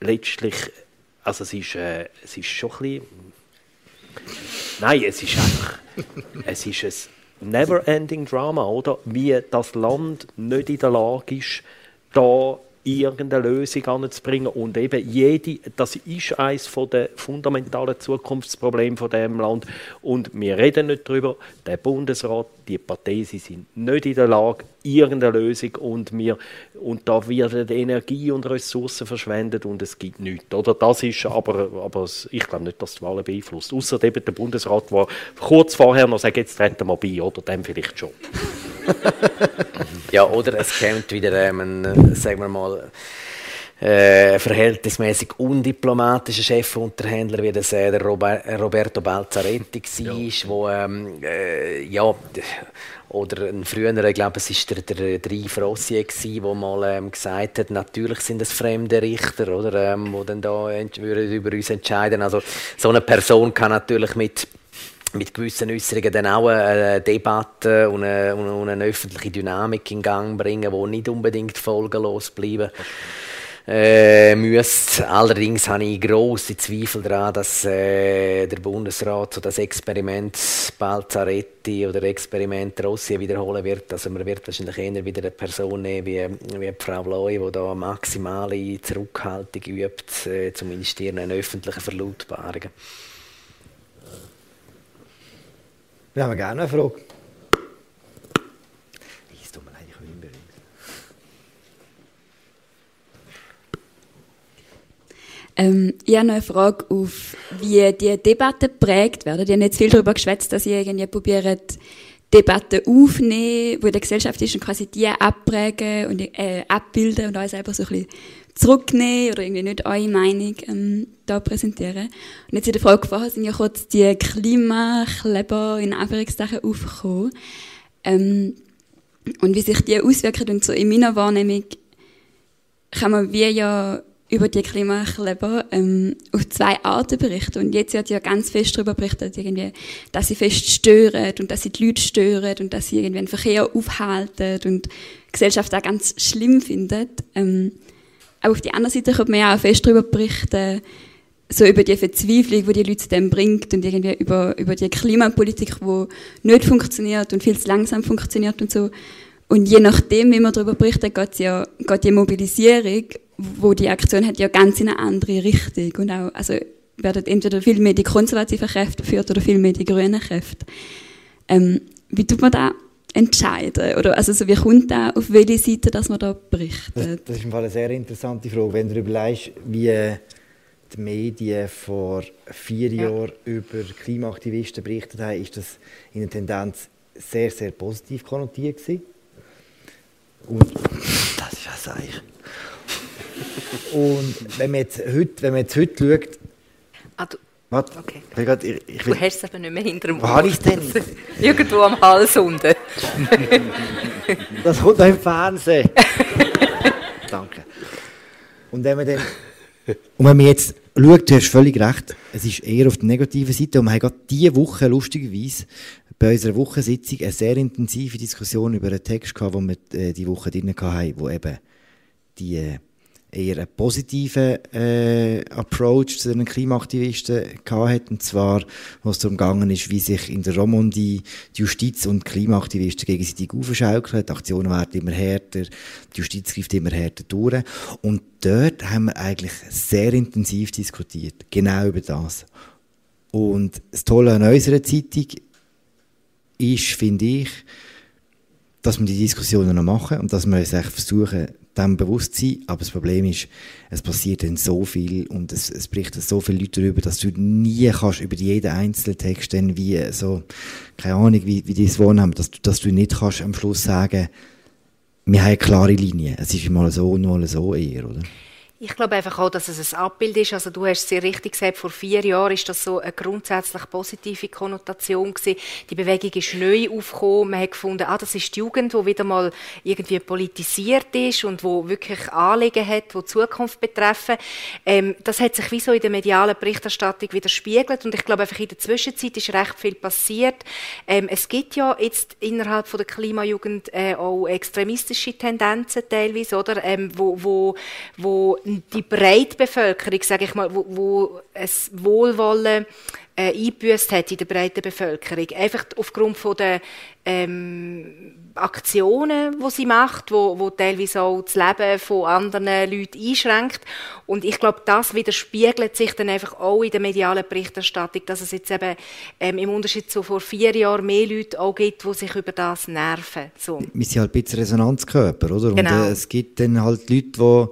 letztlich, also es ist, äh, es ist schon ein bisschen, nein, es ist einfach, es ist ein never-ending Drama, oder? Wie das Land nicht in der Lage ist, da irgendeine Lösung anzubringen. Und eben jede, das ist eines der fundamentalen Zukunftsprobleme von dem Land. Und wir reden nicht darüber. Der Bundesrat, die Parteien, sie sind nicht in der Lage, irgendeine Lösung und wir und da werden Energie und Ressourcen verschwendet und es gibt nichts. Oder das ist aber, aber ich glaube nicht, dass die Wahlen beeinflusst. Außer eben der Bundesrat, der kurz vorher noch sagt, jetzt treten wir bei, oder dem vielleicht schon. ja, oder es kommt wieder, ähm, sagen wir mal, äh, verhältnismäßig undiplomatischer Chefunterhändler, wie das äh, der Robert, Roberto Balzaretti war, ja. wo ähm, äh, ja oder ein früherer, ich glaube, es war der, der, der Yves Rossier, der mal ähm, gesagt hat, natürlich sind es fremde Richter, oder, ähm, die dann da über uns entscheiden. Also so eine Person kann natürlich mit mit gewissen Äußerungen dann auch eine Debatte und eine, und eine öffentliche Dynamik in Gang bringen, die nicht unbedingt folgenlos bleiben äh, müsste. Allerdings habe ich grosse Zweifel daran, dass äh, der Bundesrat so das Experiment Balzaretti oder Experiment Rossi wiederholen wird. Also man wird wahrscheinlich eher wieder eine Person nehmen wie, wie Frau Loi, die da maximale Zurückhaltung übt, äh, zumindest in öffentlichen Verlautbarungen. Wir haben gerne eine Frage. Es tut mir leid, ich bin ähm, ich habe noch eine Frage auf, wie die Debatten geprägt werden. Die haben jetzt viel darüber geschwätzt, dass sie irgendwie probieren, Debatten aufnehmen, wo in der Gesellschaft ist und quasi die abprägen und äh, abbilden und uns selber so ein bisschen zurücknehmen oder irgendwie nicht eure Meinung ähm, da präsentieren. Und jetzt in der Frage vorher sind ja kurz die Klimakleber in Anführungszeichen aufgekommen. Ähm, und wie sich die auswirken und so in meiner Wahrnehmung kann man wie ja über die Klimakleber ähm, auf zwei Arten berichten. Und jetzt wird ja ganz fest darüber berichtet, irgendwie, dass sie fest stören und dass sie die Leute stören und dass sie irgendwie den Verkehr aufhalten und die Gesellschaft auch ganz schlimm findet. Ähm, aber auf der anderen Seite könnte man ja auch fest darüber berichten, so über die Verzweiflung, die die Leute dem bringt und irgendwie über, über die Klimapolitik, die nicht funktioniert und viel zu langsam funktioniert und so. Und je nachdem, wie man darüber berichtet, geht ja, geht die Mobilisierung, wo die Aktion hat, ja ganz in eine andere Richtung. Und auch, also, werden entweder viel mehr die konservativen Kräfte geführt oder viel mehr die grünen Kräfte. Ähm, wie tut man da entscheiden? Oder also so, wie kommt da auf welche Seite, dass man da berichtet? Das, das ist im Fall eine sehr interessante Frage. Wenn du überlegst, wie die Medien vor vier ja. Jahren über Klimaaktivisten berichtet haben, ist das in der Tendenz sehr, sehr positiv konnotiert gewesen. Und das ist was eigentlich. Und wenn man jetzt heute, wenn man jetzt heute schaut, also, Warte, okay. ich ich, will, du hast es aber nicht mehr hinter dem Wo habe ich es denn? Irgendwo am Hals unten. das kommt noch im Fernsehen. Danke. Und wenn man dann, und wenn man jetzt schaut, du hast völlig recht, es ist eher auf der negativen Seite und wir haben gerade diese Woche lustigerweise bei unserer Wochensitzung eine sehr intensive Diskussion über einen Text gehabt, den wir äh, die Woche drin hatten, wo eben die äh, eher einen positiven äh, Approach zu den Klimaaktivisten gehabt Und zwar, was darum gegangen ist, wie sich in der Romandie die Justiz und Klimaaktivisten gegenseitig aufschaukeln. Die Aktionen werden immer härter, die Justiz greift immer härter durch. Und dort haben wir eigentlich sehr intensiv diskutiert. Genau über das. Und das Tolle an unserer Zeitung ist, finde ich, dass wir die Diskussionen noch machen und dass wir uns versuchen, dem bewusst zu sein. Aber das Problem ist, es passiert dann so viel und es, es berichten so viele Leute darüber, dass du nie kannst über jeden einzelnen Text dann wie so, keine Ahnung, wie, wie die es haben, dass dass du nicht kannst am Schluss sagen, wir haben eine klare Linie. Es ist mal so und mal so eher, oder? Ich glaube einfach auch, dass es ein Abbild ist. Also du hast es sehr richtig gesagt, vor vier Jahren ist das so eine grundsätzlich positive Konnotation gewesen. Die Bewegung ist neu aufgekommen. Man hat gefunden, ah, das ist die Jugend, die wieder mal irgendwie politisiert ist und wo wirklich Anliegen hat, die, Zukunft betreffen. Ähm, das hat sich wie so in der medialen Berichterstattung widerspiegelt und ich glaube einfach in der Zwischenzeit ist recht viel passiert. Ähm, es gibt ja jetzt innerhalb von der Klimajugend äh, auch extremistische Tendenzen teilweise, oder? Ähm, wo, wo, wo die breite Bevölkerung, sage ich mal, wo, wo es Wohlwollen äh, eingebüßt hat in der breiten Bevölkerung, einfach aufgrund von der ähm, Aktionen, die sie macht, wo, wo teilweise auch das Leben von anderen Leuten einschränkt. Und ich glaube, das widerspiegelt sich dann einfach auch in der medialen Berichterstattung, dass es jetzt eben ähm, im Unterschied zu vor vier Jahren mehr Leute auch gibt, die sich über das nerven. So. Wir sind halt ein bisschen Resonanzkörper, oder? Genau. Und äh, es gibt dann halt Leute, die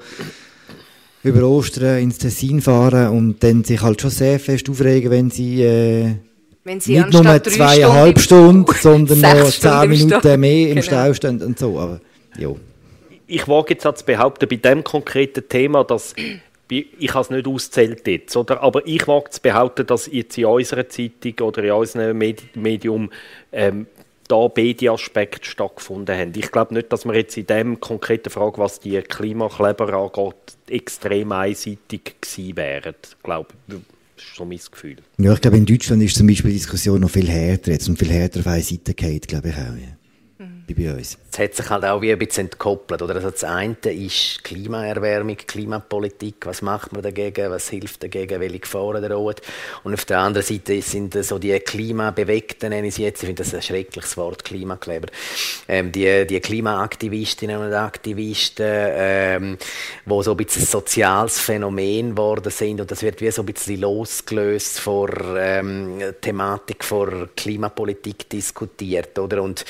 über Ostern ins Tessin fahren und dann sich halt schon sehr fest aufregen, wenn sie, äh, wenn sie nicht nur zweieinhalb Stunden, Stunden sondern noch zehn Minuten Stau. mehr im genau. Stau stehen und so. Aber, jo. Ich wage jetzt zu behaupten, bei diesem konkreten Thema, dass ich habe es nicht auszählt jetzt, oder? aber ich wage zu behaupten, dass jetzt in unserer Zeitung oder in unserem Medium ähm, da beide Aspekte stattgefunden haben. Ich glaube nicht, dass wir jetzt in dem konkreten Frage, was die Klimakleber angeht, extrem einseitig gewesen wären. Ich glaube, das ist so mein Gefühl. Ja, ich glaube, in Deutschland ist zum Beispiel die Diskussion noch viel härter jetzt und viel härter auf eine Seite geht, glaube ich auch. Ja wie bei uns. Es hat sich halt auch wie ein bisschen entkoppelt. Oder? Also das eine ist Klimaerwärmung, Klimapolitik. Was macht man dagegen? Was hilft dagegen? Welche Gefahren drohen? Und auf der anderen Seite sind so die Klimabewegten, nenne ich sie jetzt. Ich finde das ein schreckliches Wort, Klimakleber. Ähm, die, die Klimaaktivistinnen und Aktivisten, ähm, wo so ein bisschen ein soziales Phänomen geworden sind. Und das wird wie so ein bisschen losgelöst von ähm, Thematik vor Klimapolitik diskutiert. Oder? Und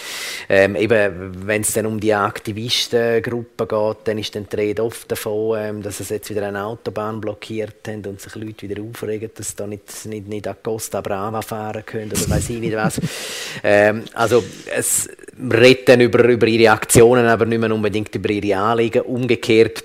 ähm, eben, wenn es dann um die Aktivistengruppe geht, dann ist dann die Rede oft davon, ähm, dass es jetzt wieder eine Autobahn blockiert haben und sich Leute wieder aufregen, dass sie da nicht, nicht, nicht an Costa Brava fahren können oder weiß ich nicht was. ähm, also es redet dann über, über ihre Aktionen, aber nicht mehr unbedingt über ihre Anliegen. Umgekehrt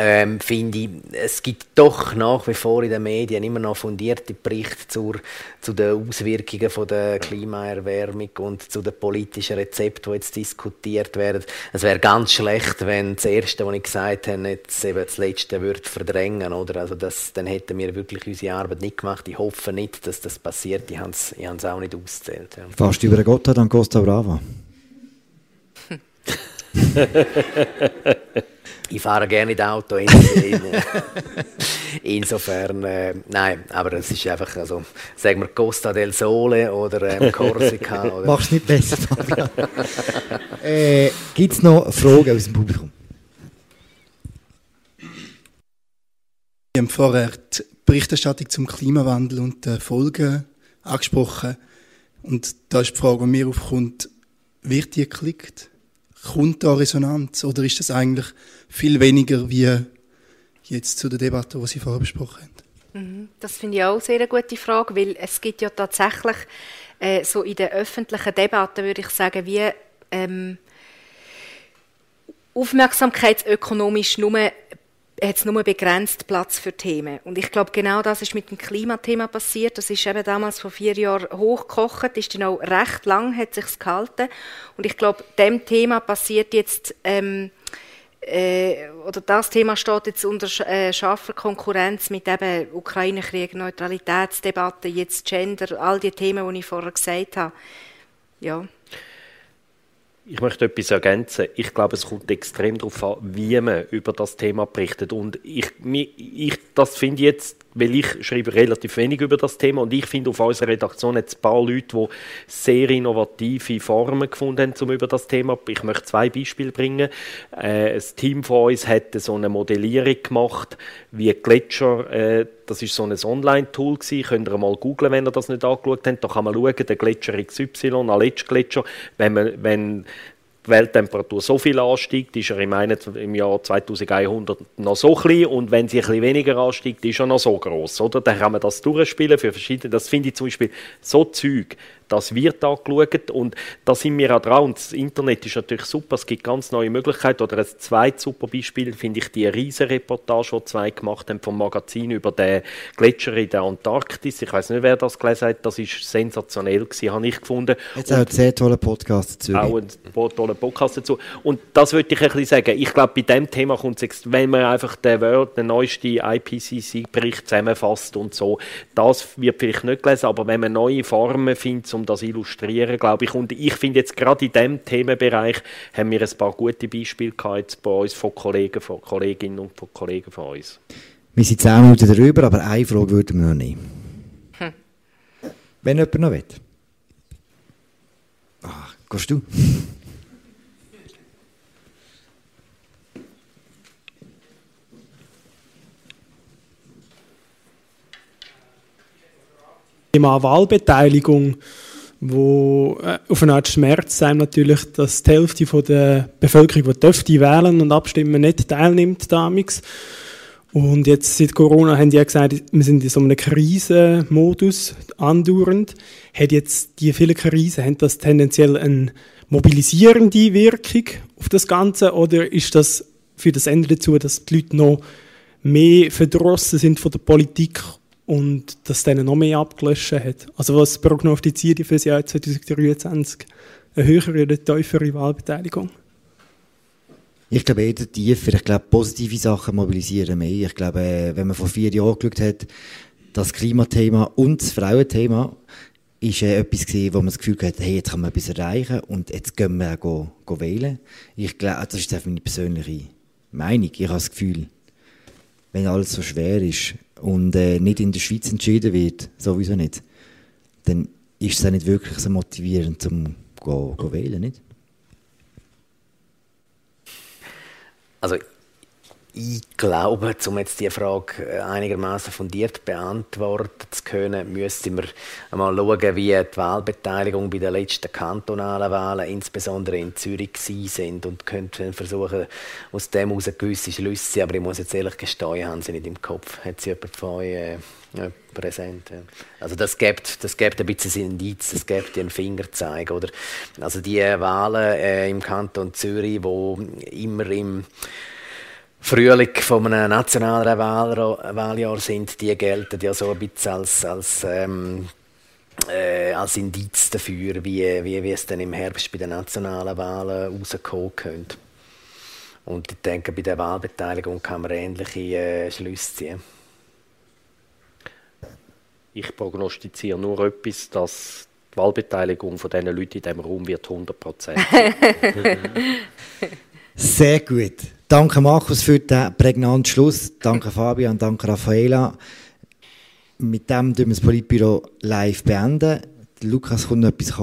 ähm, finde ich, es gibt doch nach wie vor in den Medien immer noch fundierte Berichte zur, zu den Auswirkungen von der Klimaerwärmung und zu den politischen Rezepten, die jetzt diskutiert werden. Es wäre ganz schlecht, wenn das Erste, was ich gesagt habe, jetzt eben das Letzte würde verdrängen, oder? Also das, dann hätten wir wirklich unsere Arbeit nicht gemacht. Ich hoffe nicht, dass das passiert. Ich habe es, ich habe es auch nicht ausgezählt. Ja. Fast über Gotthard an Costa Brava. ich fahre gerne das Auto. In, in, insofern, äh, nein, aber es ist einfach, also, sagen wir Costa del Sole oder ähm, Korsika. oder Mach's nicht besser, äh, Gibt es noch Fragen aus dem Publikum? Wir haben vorher die Berichterstattung zum Klimawandel und den Folgen angesprochen. Und da ist die Frage, die mir aufkommt, wird die geklickt? Kommt da Resonanz oder ist das eigentlich viel weniger wie jetzt zu der Debatte, die Sie vorher besprochen haben? Mhm. Das finde ich auch eine sehr gute Frage, weil es gibt ja tatsächlich äh, so in der öffentlichen Debatte, würde ich sagen, wie ähm, aufmerksamkeitsökonomisch nur hat es nur begrenzt Platz für Themen. Und ich glaube, genau das ist mit dem Klimathema passiert. Das ist eben damals vor vier Jahren hochgekocht, ist dann auch recht lang, hat sich gehalten. Und ich glaube, dem Thema passiert jetzt, ähm, äh, oder das Thema steht jetzt unter äh, scharfer Konkurrenz mit eben Ukraine-Krieg, Neutralitätsdebatte, jetzt Gender, all die Themen, die ich vorher gesagt habe. Ja. Ich möchte etwas ergänzen. Ich glaube, es kommt extrem darauf an, wie man über das Thema berichtet. Und ich, ich das finde ich jetzt weil ich schreibe relativ wenig über das Thema und ich finde auf unserer Redaktion jetzt ein paar Leute, die sehr innovative Formen gefunden haben, um über das Thema. Ich möchte zwei Beispiele bringen. Äh, ein Team von uns hat so eine Modellierung gemacht, wie Gletscher. Äh, das ist so ein Online-Tool gewesen. Könnt ihr mal googlen, wenn ihr das nicht angeschaut habt. Da kann man schauen, der Gletscher XY, Aletsch-Gletscher, wenn man, wenn Welttemperatur so viel ansteigt, ist er im, im Jahr 2100 noch so klein und wenn sie ein bisschen weniger ansteigt, ist er noch so groß. Dann kann man das durchspielen für verschiedene. Das finde ich zum Beispiel so Zeug das wird angeschaut und da sind wir auch dran. Und das Internet ist natürlich super, es gibt ganz neue Möglichkeiten. Oder ein zweites super Beispiel finde ich die riesen Reportage, die zwei gemacht haben vom Magazin über den Gletscher in der Antarktis. Ich weiß nicht, wer das gelesen hat, das ist sensationell gewesen, habe ich gefunden. Jetzt auch einen sehr tollen Podcast dazu. Auch einen tollen Podcast dazu. Und das würde ich ein bisschen sagen. Ich glaube, bei dem Thema kommt es, wenn man einfach den Word, den neuesten IPCC-Bericht zusammenfasst und so, das wird vielleicht nicht gelesen, aber wenn man neue Formen findet, um das zu illustrieren, glaube ich. Und ich finde jetzt gerade in diesem Themenbereich haben wir ein paar gute Beispiele gehabt bei uns von Kollegen, von Kolleginnen und von Kollegen von uns. Wir sind zehn Minuten darüber, aber eine Frage würden wir noch nehmen. Hm. Wenn jemand noch will. Ah, gehst du? Thema Wahlbeteiligung wo äh, auf eine Art Schmerz einem natürlich, dass die Hälfte von der Bevölkerung, die dürfte wählen und abstimmen, nicht teilnimmt damals. Und jetzt seit Corona haben die ja gesagt, wir sind in so einem Krisenmodus andauernd. Hat jetzt die vielen Krisen, haben das tendenziell eine mobilisierende Wirkung auf das Ganze oder ist das für das Ende dazu, dass die Leute noch mehr verdrossen sind von der Politik und dass denen noch mehr abgelöscht hat. Also was prognostiziert für das Jahr 2023? Eine höhere oder tiefere Wahlbeteiligung? Ich glaube eher tiefer. Ich glaube, positive Sachen mobilisieren mehr. Ich glaube, äh, wenn man vor vier Jahren geschaut hat, das Klimathema und das Frauenthema ist äh, etwas gewesen, wo man das Gefühl hat, hey, jetzt kann man etwas erreichen und jetzt gehen wir auch go, go wählen. Ich glaube, das ist einfach meine persönliche Meinung. Ich habe das Gefühl, wenn alles so schwer ist, und äh, nicht in der Schweiz entschieden wird, sowieso nicht, dann ist es auch nicht wirklich so motivierend go, go wählen, nicht? Also ich glaube, um jetzt die Frage äh, einigermaßen fundiert beantworten zu können, müssten wir einmal schauen, wie die Wahlbeteiligung bei den letzten kantonalen Wahlen, insbesondere in Zürich, sind und könnten versuchen, aus dem heraus gewisse Schlüsse. Aber ich muss jetzt ehrlich gestehen, haben sie nicht im Kopf. Hat sie jemand von euch äh, präsent? Also das gibt, das gibt ein bisschen ein Indiz, das gibt einen Fingerzeig. Oder? Also die Wahlen äh, im Kanton Zürich, wo immer im Frühling von einem nationalen Wahljahr sind, die gelten ja so ein bisschen als, als, ähm, äh, als Indiz dafür, wie, wie, wie es dann im Herbst bei den nationalen Wahlen rauskommen könnte. Und ich denke, bei der Wahlbeteiligung kann man ähnliche äh, Schlüsse ziehen. Ich prognostiziere nur etwas, dass die Wahlbeteiligung von diesen Leuten in diesem Raum wird 100% Sehr gut. Danke Markus für den prägnanten Schluss. Danke Fabian, danke Raffaela. Mit dem tun wir das Politbüro live beenden. Lukas kommt noch etwas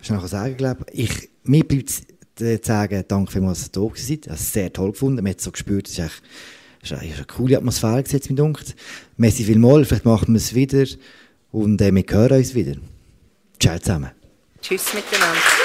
schnell sagen, glaube ich. Mir bleibt zu sagen, danke vielmals, dass ihr da seid. Ich habe es sehr toll gefunden. Man hat so gespürt, es ist eine coole Atmosphäre gesetzt, mit dunkt. Merci vielmals, vielleicht machen wir es wieder und äh, wir hören uns wieder. Ciao zusammen. Tschüss miteinander.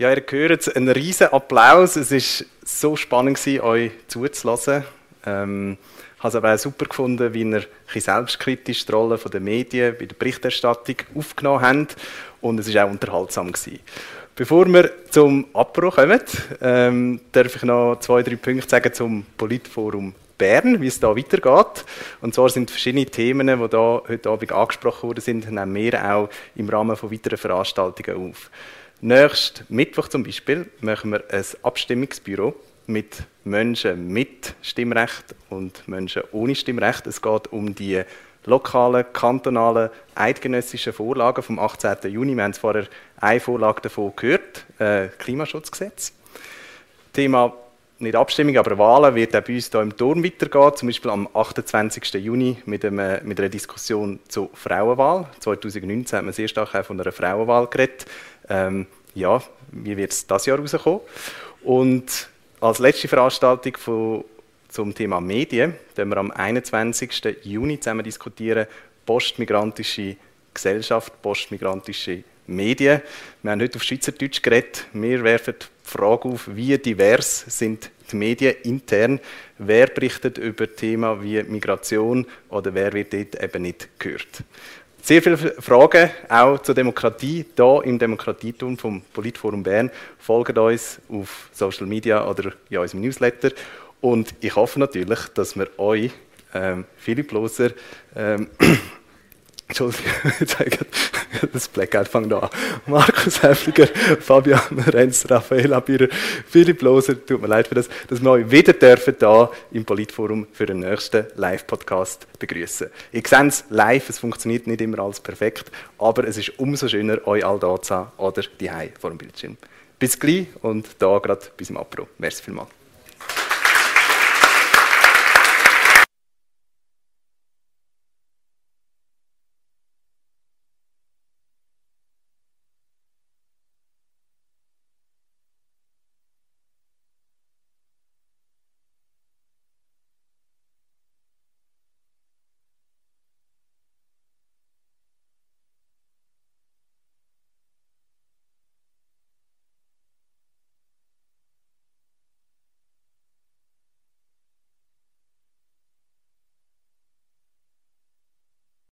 Ja, ihr hört es, ein riesen Applaus. Es war so spannend, gewesen, euch zuzulassen. Ähm, ich habe es aber auch super gefunden, wie ihr selbstkritisch die Rolle der Medien bei der Berichterstattung aufgenommen habt. Und es war auch unterhaltsam. Gewesen. Bevor wir zum Abbruch kommen, ähm, darf ich noch zwei, drei Punkte sagen zum Politforum Bern, wie es da weitergeht. Und zwar sind verschiedene Themen, die da heute Abend angesprochen worden sind, nehmen wir auch im Rahmen von weiteren Veranstaltungen auf. Nächsten Mittwoch zum Beispiel machen wir ein Abstimmungsbüro mit Menschen mit Stimmrecht und Menschen ohne Stimmrecht. Es geht um die lokalen, kantonalen, eidgenössischen Vorlagen vom 18. Juni. Wir haben vorher eine Vorlage davon gehört, äh, Klimaschutzgesetz. Thema nicht Abstimmung, aber Wahlen wird auch bei uns hier im Turm weitergehen, zum Beispiel am 28. Juni mit, einem, mit einer Diskussion zur Frauenwahl. 2019 hat man sehr stark auch von einer Frauenwahl geredet. Ähm, ja, wie wird es dieses Jahr rauskommen? Und als letzte Veranstaltung von, zum Thema Medien, werden wir am 21. Juni zusammen diskutieren, postmigrantische Gesellschaft, postmigrantische Medien. Wir haben heute auf Schweizerdeutsch geredet. Wir werfen die Frage auf, wie divers sind die Medien intern? Wer berichtet über Themen wie Migration oder wer wird dort eben nicht gehört? Sehr viele Fragen auch zur Demokratie hier im Demokratieturm vom Politforum Bern. Folgt uns auf Social Media oder in unserem Newsletter. Und ich hoffe natürlich, dass wir euch, ähm, Philipp Loser, ähm, Entschuldigung, das Blackout fängt an. Markus Häfliger, Fabian Renz, Raphael Abirer, Philipp Loser, tut mir leid für das, dass wir euch wieder dürfen da im Politforum für den nächsten Live-Podcast begrüßen. Ich sehe es live, es funktioniert nicht immer alles perfekt, aber es ist umso schöner, euch all da zu haben oder die vor dem Bildschirm. Bis gleich und da gerade bis im Apro. Merci vielmals.